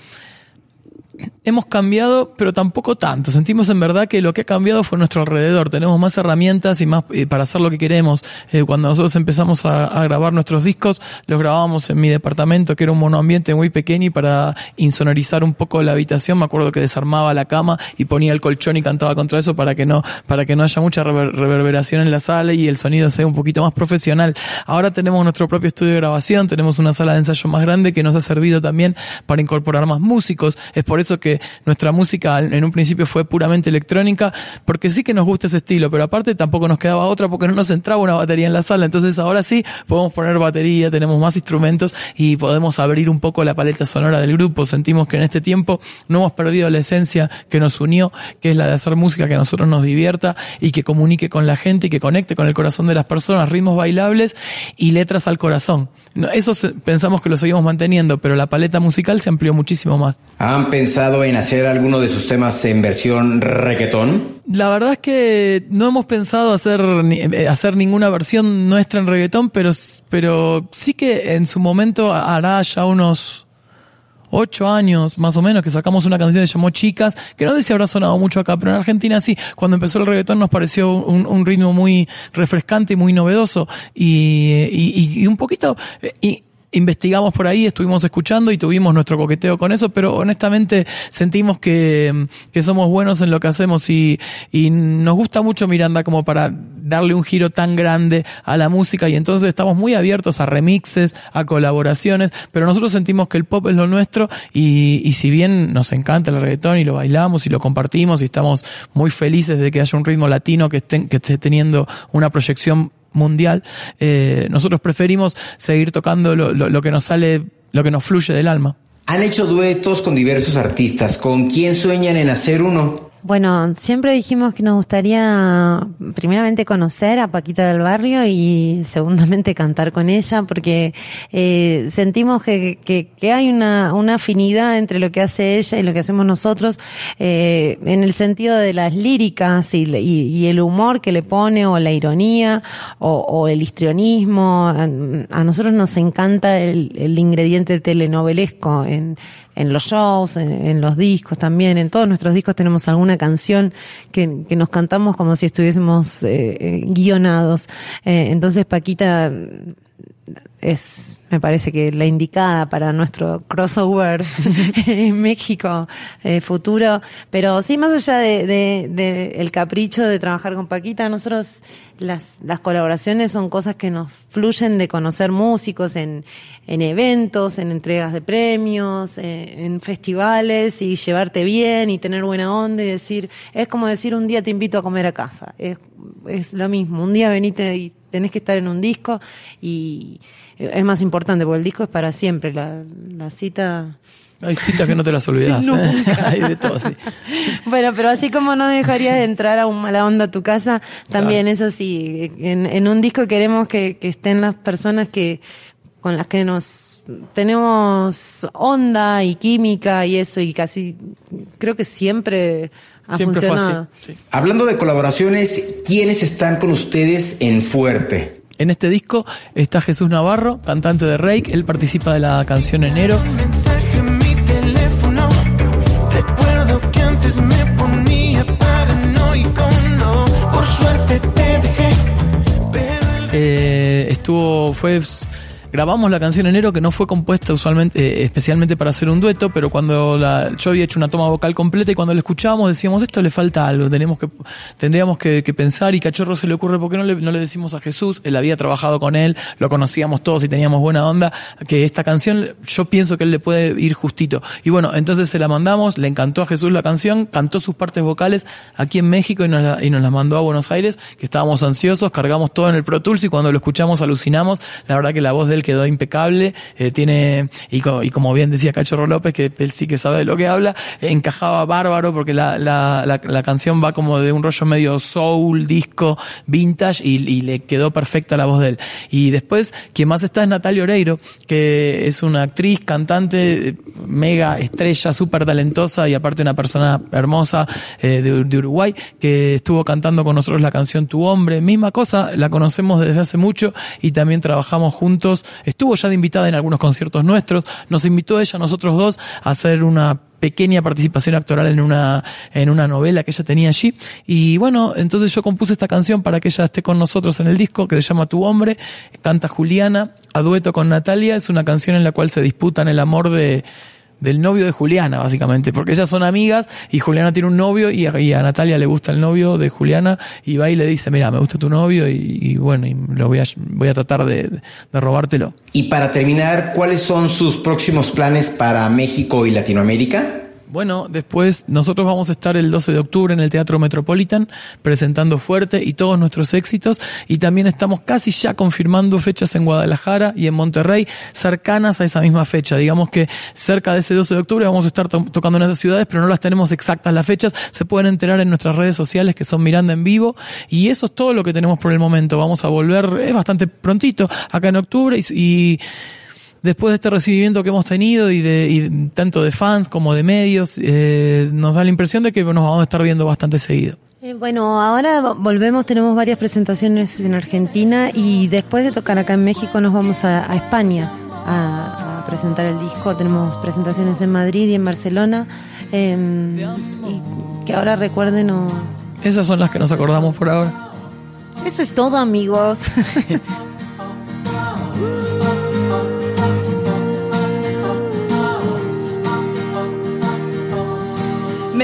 hemos cambiado, pero tampoco tanto. Sentimos en verdad que lo que ha cambiado fue nuestro alrededor. Tenemos más herramientas y más eh, para hacer lo que queremos. Eh, cuando nosotros empezamos a, a, grabar nuestros discos, los grabábamos en mi departamento, que era un monoambiente muy pequeño y para insonorizar un poco la habitación, me acuerdo que desarmaba la cama y ponía el colchón y cantaba contra eso para que no, para que no haya mucha rever reverberación en la sala y el sonido sea un poquito más profesional. Ahora tenemos nuestro propio estudio de grabación, tenemos una sala de ensayo más grande que nos ha servido también para incorporar más músicos. Es por eso que nuestra música en un principio fue puramente electrónica, porque sí que nos gusta ese estilo, pero aparte tampoco nos quedaba otra porque no nos entraba una batería en la sala. Entonces ahora sí podemos poner batería, tenemos más instrumentos y podemos abrir un poco la paleta sonora del grupo. Sentimos que en este tiempo no hemos perdido la esencia que nos unió, que es la de hacer música que a nosotros nos divierta y que comunique con la gente y que conecte con el corazón de las personas, ritmos bailables y letras al corazón. Eso pensamos que lo seguimos manteniendo, pero la paleta musical se amplió muchísimo más. ¿Han pensado en hacer alguno de sus temas en versión reggaetón? La verdad es que no hemos pensado hacer, hacer ninguna versión nuestra en reggaetón, pero, pero sí que en su momento hará ya unos ocho años más o menos que sacamos una canción que se llamó Chicas, que no sé si habrá sonado mucho acá, pero en Argentina sí, cuando empezó el reggaetón nos pareció un, un ritmo muy refrescante y muy novedoso. Y, y, y un poquito... Y, investigamos por ahí, estuvimos escuchando y tuvimos nuestro coqueteo con eso, pero honestamente sentimos que, que somos buenos en lo que hacemos y, y, nos gusta mucho Miranda como para darle un giro tan grande a la música y entonces estamos muy abiertos a remixes, a colaboraciones, pero nosotros sentimos que el pop es lo nuestro y, y si bien nos encanta el reggaetón y lo bailamos y lo compartimos y estamos muy felices de que haya un ritmo latino que, esté, que esté teniendo una proyección mundial, eh, nosotros preferimos seguir tocando lo, lo, lo que nos sale, lo que nos fluye del alma. Han hecho duetos con diversos artistas. ¿Con quién sueñan en hacer uno? Bueno, siempre dijimos que nos gustaría primeramente conocer a Paquita del Barrio y segundamente [laughs] cantar con ella porque eh, sentimos que, que, que, hay una, una afinidad entre lo que hace ella y lo que hacemos nosotros eh, en el sentido de las líricas y, y, y, el humor que le pone o la ironía o, o el histrionismo. A, a, nosotros nos encanta el, el ingrediente telenovelesco en, en los shows, en, en, los discos también. En todos nuestros discos tenemos alguna canción que, que nos cantamos como si estuviésemos eh, guionados. Eh, entonces Paquita es, me parece que la indicada para nuestro crossover [laughs] en México eh, futuro. Pero sí, más allá de, de, de, el capricho de trabajar con Paquita, nosotros las, las colaboraciones son cosas que nos fluyen de conocer músicos en, en eventos, en entregas de premios, en, en festivales y llevarte bien y tener buena onda y decir, es como decir un día te invito a comer a casa. Es, es lo mismo, un día venite y tenés que estar en un disco y es más importante porque el disco es para siempre, la, la cita... Hay citas que no te las olvidas. [laughs] ¿eh? Hay de todo, sí. [laughs] Bueno, pero así como no dejarías de entrar a un mala onda a tu casa, también claro. eso sí, en, en, un disco queremos que, que estén las personas que con las que nos tenemos onda y química y eso y casi creo que siempre ha funcionado. Hablando de colaboraciones, ¿quiénes están con ustedes en Fuerte? En este disco está Jesús Navarro, cantante de Rake. Él participa de la canción Enero. Eh, estuvo, fue grabamos la canción Enero que no fue compuesta usualmente, eh, especialmente para hacer un dueto, pero cuando la, yo había hecho una toma vocal completa y cuando la escuchábamos decíamos esto le falta algo, tenemos que, tendríamos que, pensar y Cachorro se le ocurre, ¿por qué no le, no le decimos a Jesús? Él había trabajado con él, lo conocíamos todos y teníamos buena onda, que esta canción yo pienso que él le puede ir justito. Y bueno, entonces se la mandamos, le encantó a Jesús la canción, cantó sus partes vocales aquí en México y nos la, y nos la mandó a Buenos Aires, que estábamos ansiosos, cargamos todo en el Pro Tools y cuando lo escuchamos alucinamos, la verdad que la voz de quedó impecable, eh, tiene, y, co- y como bien decía Cachorro López, que él sí que sabe de lo que habla, encajaba bárbaro porque la, la, la, la canción va como de un rollo medio soul, disco, vintage y, y le quedó perfecta la voz de él. Y después, quien más está es Natalia Oreiro, que es una actriz, cantante, mega estrella, súper talentosa y aparte una persona hermosa eh, de, de Uruguay, que estuvo cantando con nosotros la canción Tu Hombre. Misma cosa, la conocemos desde hace mucho y también trabajamos juntos. Estuvo ya de invitada en algunos conciertos nuestros. Nos invitó ella, nosotros dos, a hacer una pequeña participación actoral en una, en una novela que ella tenía allí. Y bueno, entonces yo compuse esta canción para que ella esté con nosotros en el disco, que se llama Tu Hombre, canta Juliana, a dueto con Natalia, es una canción en la cual se disputan el amor de, del novio de Juliana, básicamente, porque ellas son amigas y Juliana tiene un novio y a, Natalia le gusta el novio de Juliana y va y le dice, mira, me gusta tu novio y, y bueno, y lo voy a, voy a tratar de, de robártelo. Y para terminar, ¿cuáles son sus próximos planes para México y Latinoamérica? Bueno, después nosotros vamos a estar el 12 de octubre en el Teatro Metropolitan presentando Fuerte y todos nuestros éxitos y también estamos casi ya confirmando fechas en Guadalajara y en Monterrey cercanas a esa misma fecha. Digamos que cerca de ese 12 de octubre vamos a estar to- tocando en esas ciudades, pero no las tenemos exactas las fechas. Se pueden enterar en nuestras redes sociales que son Miranda en vivo y eso es todo lo que tenemos por el momento. Vamos a volver, es bastante prontito, acá en octubre y- y después de este recibimiento que hemos tenido y de y tanto de fans como de medios, eh, nos da la impresión de que nos vamos a estar viendo bastante seguido. Eh, bueno, ahora vo- volvemos, tenemos varias presentaciones en Argentina y después de tocar acá en México nos vamos a, a España a, a presentar el disco. Tenemos presentaciones en Madrid y en Barcelona. eh, y que ahora recuerden o... Esas son las que nos acordamos por ahora. Eso es todo, amigos. [laughs]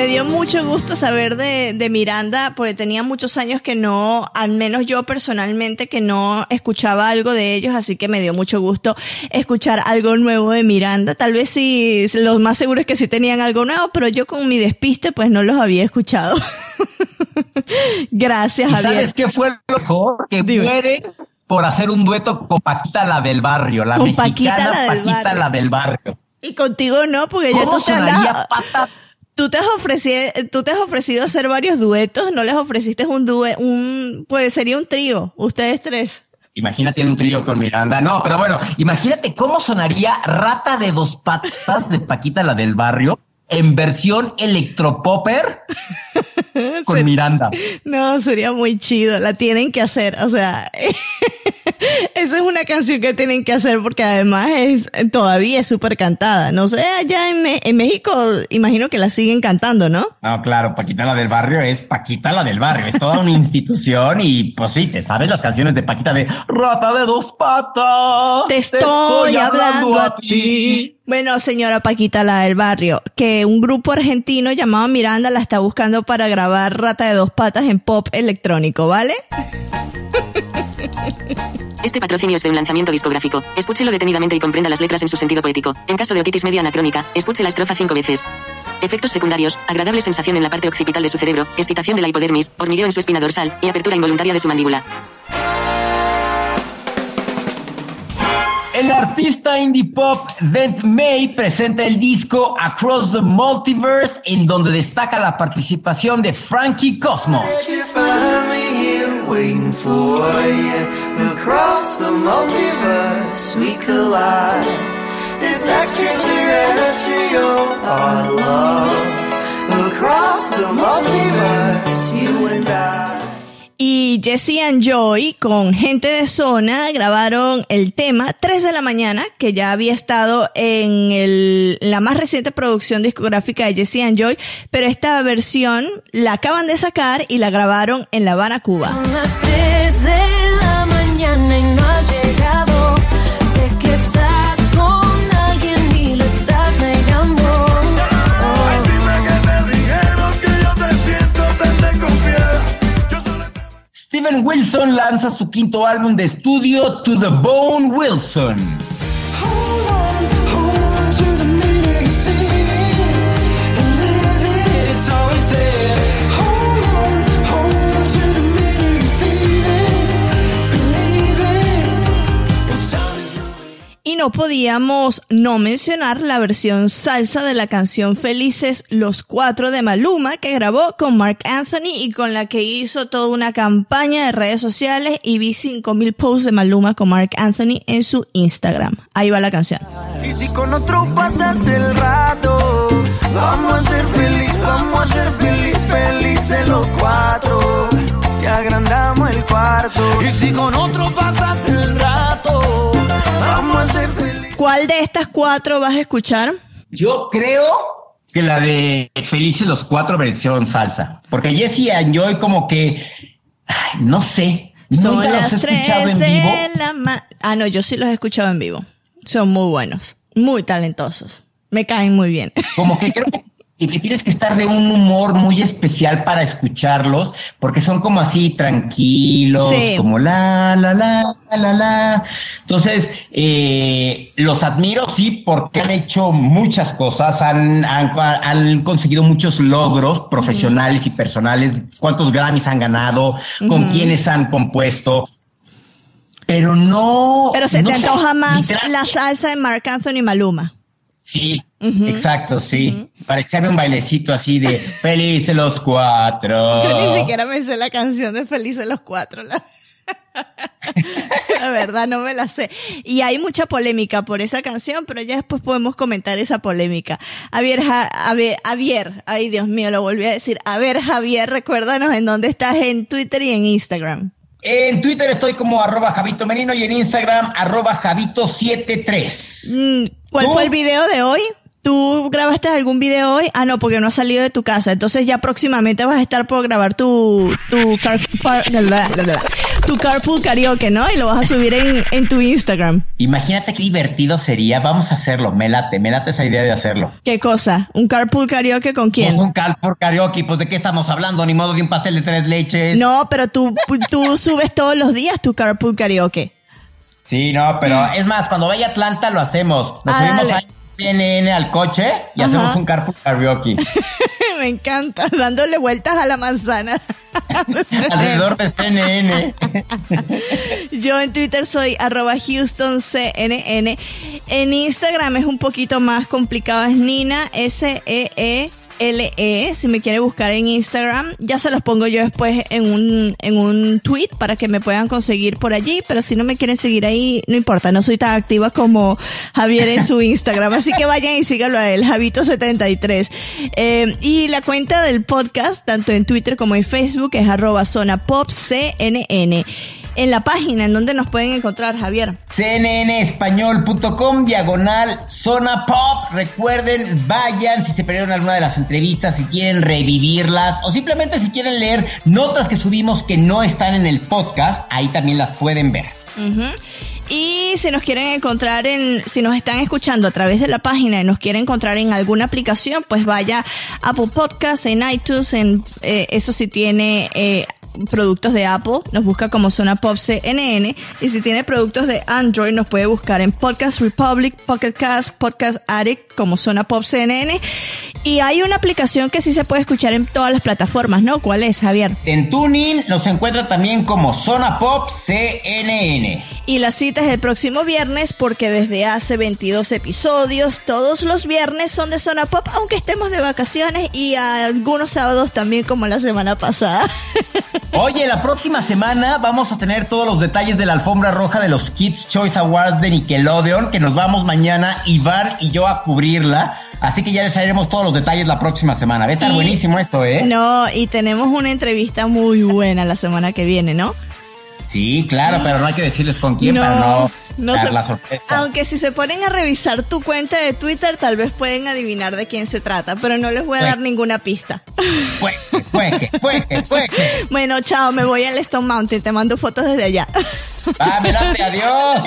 Me dio mucho gusto saber de, de Miranda, porque tenía muchos años que no, al menos yo personalmente, que no escuchaba algo de ellos, así que me dio mucho gusto escuchar algo nuevo de Miranda. Tal vez sí, lo más seguro es que sí tenían algo nuevo, pero yo con mi despiste, pues no los había escuchado. [laughs] Gracias, ¿Y Javier. ¿Sabes qué fue lo mejor? Que muere por hacer un dueto con Paquita la del barrio, la Con mexicana Paquita, la del Paquita barrio. la del barrio. Y contigo no, porque ya ¿Cómo tú te andas... pata? Tú te has ofrecido, te has ofrecido hacer varios duetos, no les ofreciste un due, un, pues sería un trío, ustedes tres. Imagínate un trío con Miranda. No, pero bueno, imagínate cómo sonaría Rata de dos patas de Paquita la del barrio en versión electropopper [laughs] con Miranda. No, sería muy chido, la tienen que hacer, o sea, [laughs] esa es una canción que tienen que hacer porque además es, todavía es súper cantada. No sé, allá en, en México imagino que la siguen cantando, ¿no? No, claro, Paquita la del barrio es Paquita la del barrio, es toda una [laughs] institución y pues sí, te sabes las canciones de Paquita de Rata de dos patas. Te estoy hablando a ti. Bueno, señora Paquita, la del barrio, que un grupo argentino llamado Miranda la está buscando para grabar Rata de dos patas en pop electrónico, ¿vale? Este patrocinio es de un lanzamiento discográfico. Escúchelo detenidamente y comprenda las letras en su sentido poético. En caso de otitis media anacrónica, escuche la estrofa cinco veces. Efectos secundarios, agradable sensación en la parte occipital de su cerebro, excitación de la hipodermis, hormigueo en su espina dorsal y apertura involuntaria de su mandíbula. El artista indie pop Dent May presenta el disco Across the Multiverse, en donde destaca la participación de Frankie Cosmos. Across the multiverse, you and I. Y Jesse and Joy con gente de zona grabaron el tema 3 de la mañana, que ya había estado en el, la más reciente producción discográfica de Jesse and Joy, pero esta versión la acaban de sacar y la grabaron en La Habana, Cuba. Son las 3 de la mañana y Steven Wilson lanza su quinto álbum de estudio To the Bone Wilson. Y no podíamos no mencionar la versión salsa de la canción Felices los Cuatro de Maluma que grabó con Mark Anthony y con la que hizo toda una campaña de redes sociales y vi 5000 posts de Maluma con Mark Anthony en su Instagram. Ahí va la canción. Y si con otro pasas el rato, vamos a ser feliz, vamos a ser feliz, felices los cuatro. Te agrandamos el cuarto. Y si con otro pasas el rato, vamos a ser feliz. ¿Cuál de estas cuatro vas a escuchar? Yo creo que la de Felices los Cuatro versión salsa. Porque Jesse and Joy como que, ay, no sé. Son nunca los las he escuchado 3 en vivo. de la ma Ah, no, yo sí los he escuchado en vivo. Son muy buenos, muy talentosos. Me caen muy bien. Como que creo que [laughs] que tienes que estar de un humor muy especial para escucharlos, porque son como así tranquilos, Sí. como la, la, la, la, la, la. Entonces, eh, los admiro, sí, porque han hecho muchas cosas, han, han, han conseguido muchos logros profesionales y personales, cuántos Grammys han ganado, con quiénes han compuesto. Pero no. Pero se no te antoja más la salsa de Marc Anthony Maluma. Sí, exacto, sí. Para echarme un bailecito así de felices los cuatro. Yo ni siquiera me sé la canción de Felices los Cuatro. La... la verdad, no me la sé. Y hay mucha polémica por esa canción, pero ya después podemos comentar esa polémica. A ver, Ja- a ver, Javier, ay Dios mío, lo volví a decir. A ver, Javier, recuérdanos en dónde estás en Twitter y en Instagram. En Twitter estoy como arroba Javito Merino y en Instagram arroba Javito73. Mm, ¿Cuál ¿Tú? fue el video de hoy? ¿Tú grabaste algún video hoy? Ah, no, porque no has salido de tu casa. Entonces ya próximamente vas a estar por grabar tu, tu, car, par- bla, bla, bla, bla, tu carpool karaoke, ¿no? Y lo vas a subir en, en tu Instagram. Imagínate qué divertido sería. Vamos a hacerlo. Me late, me late esa idea de hacerlo. ¿Qué cosa? ¿Un carpool karaoke con quién? Pues un cal por karaoke, pues de qué estamos hablando, ni modo de un pastel de tres leches. No, pero tú, tú subes todos los días tu carpool karaoke. Sí, no, pero es más, cuando vaya a Atlanta lo hacemos. Nos Ah, subimos dale. CNN al coche y Ajá. hacemos un carpool karaoke [laughs] Me encanta, dándole vueltas a la manzana. [laughs] alrededor de CNN. [laughs] Yo en Twitter soy arroba HoustonCNN. En Instagram es un poquito más complicado, es Nina S-E-E. L-E, si me quiere buscar en Instagram, ya se los pongo yo después en un, en un tweet para que me puedan conseguir por allí, pero si no me quieren seguir ahí, no importa, no soy tan activa como Javier en su Instagram, así que vayan y síganlo a él, Javito73. Eh, y la cuenta del podcast, tanto en Twitter como en Facebook, es arroba zona pop CNN. En la página en donde nos pueden encontrar, Javier. cnnespañol.com diagonal zona pop. Recuerden, vayan si se perdieron alguna de las entrevistas, si quieren revivirlas o simplemente si quieren leer notas que subimos que no están en el podcast, ahí también las pueden ver. Y si nos quieren encontrar en, si nos están escuchando a través de la página y nos quieren encontrar en alguna aplicación, pues vaya a Apple Podcasts, en iTunes, en eh, eso sí tiene eh, productos de Apple, nos busca como Zona Pop CNN. Y si tiene productos de Android, nos puede buscar en Podcast Republic, Pocket Cast, Podcast Addict como Zona Pop CNN. Y hay una aplicación que sí se puede escuchar en todas las plataformas, ¿no? ¿Cuál es, Javier? En Tuning nos encuentra también como Zona Pop CNN. Y la cita es el próximo viernes porque desde hace 22 episodios, todos los viernes son de Zona Pop, aunque estemos de vacaciones y algunos sábados también como la semana pasada. [laughs] Oye, la próxima semana vamos a tener todos los detalles de la alfombra roja de los Kids Choice Awards de Nickelodeon, que nos vamos mañana Iván y yo a cubrirla. Así que ya les traeremos todos los detalles la próxima semana. Va a estar buenísimo esto, ¿eh? No, y tenemos una entrevista muy buena la semana que viene, ¿no? Sí, claro, pero no hay que decirles con quién para no, no dar se- la sorpresa. Aunque si se ponen a revisar tu cuenta de Twitter, tal vez pueden adivinar de quién se trata, pero no les voy a dar ninguna pista. [laughs] Bueno, chao, me voy al Stone Mountain, te mando fotos desde allá. Va, me late, adiós.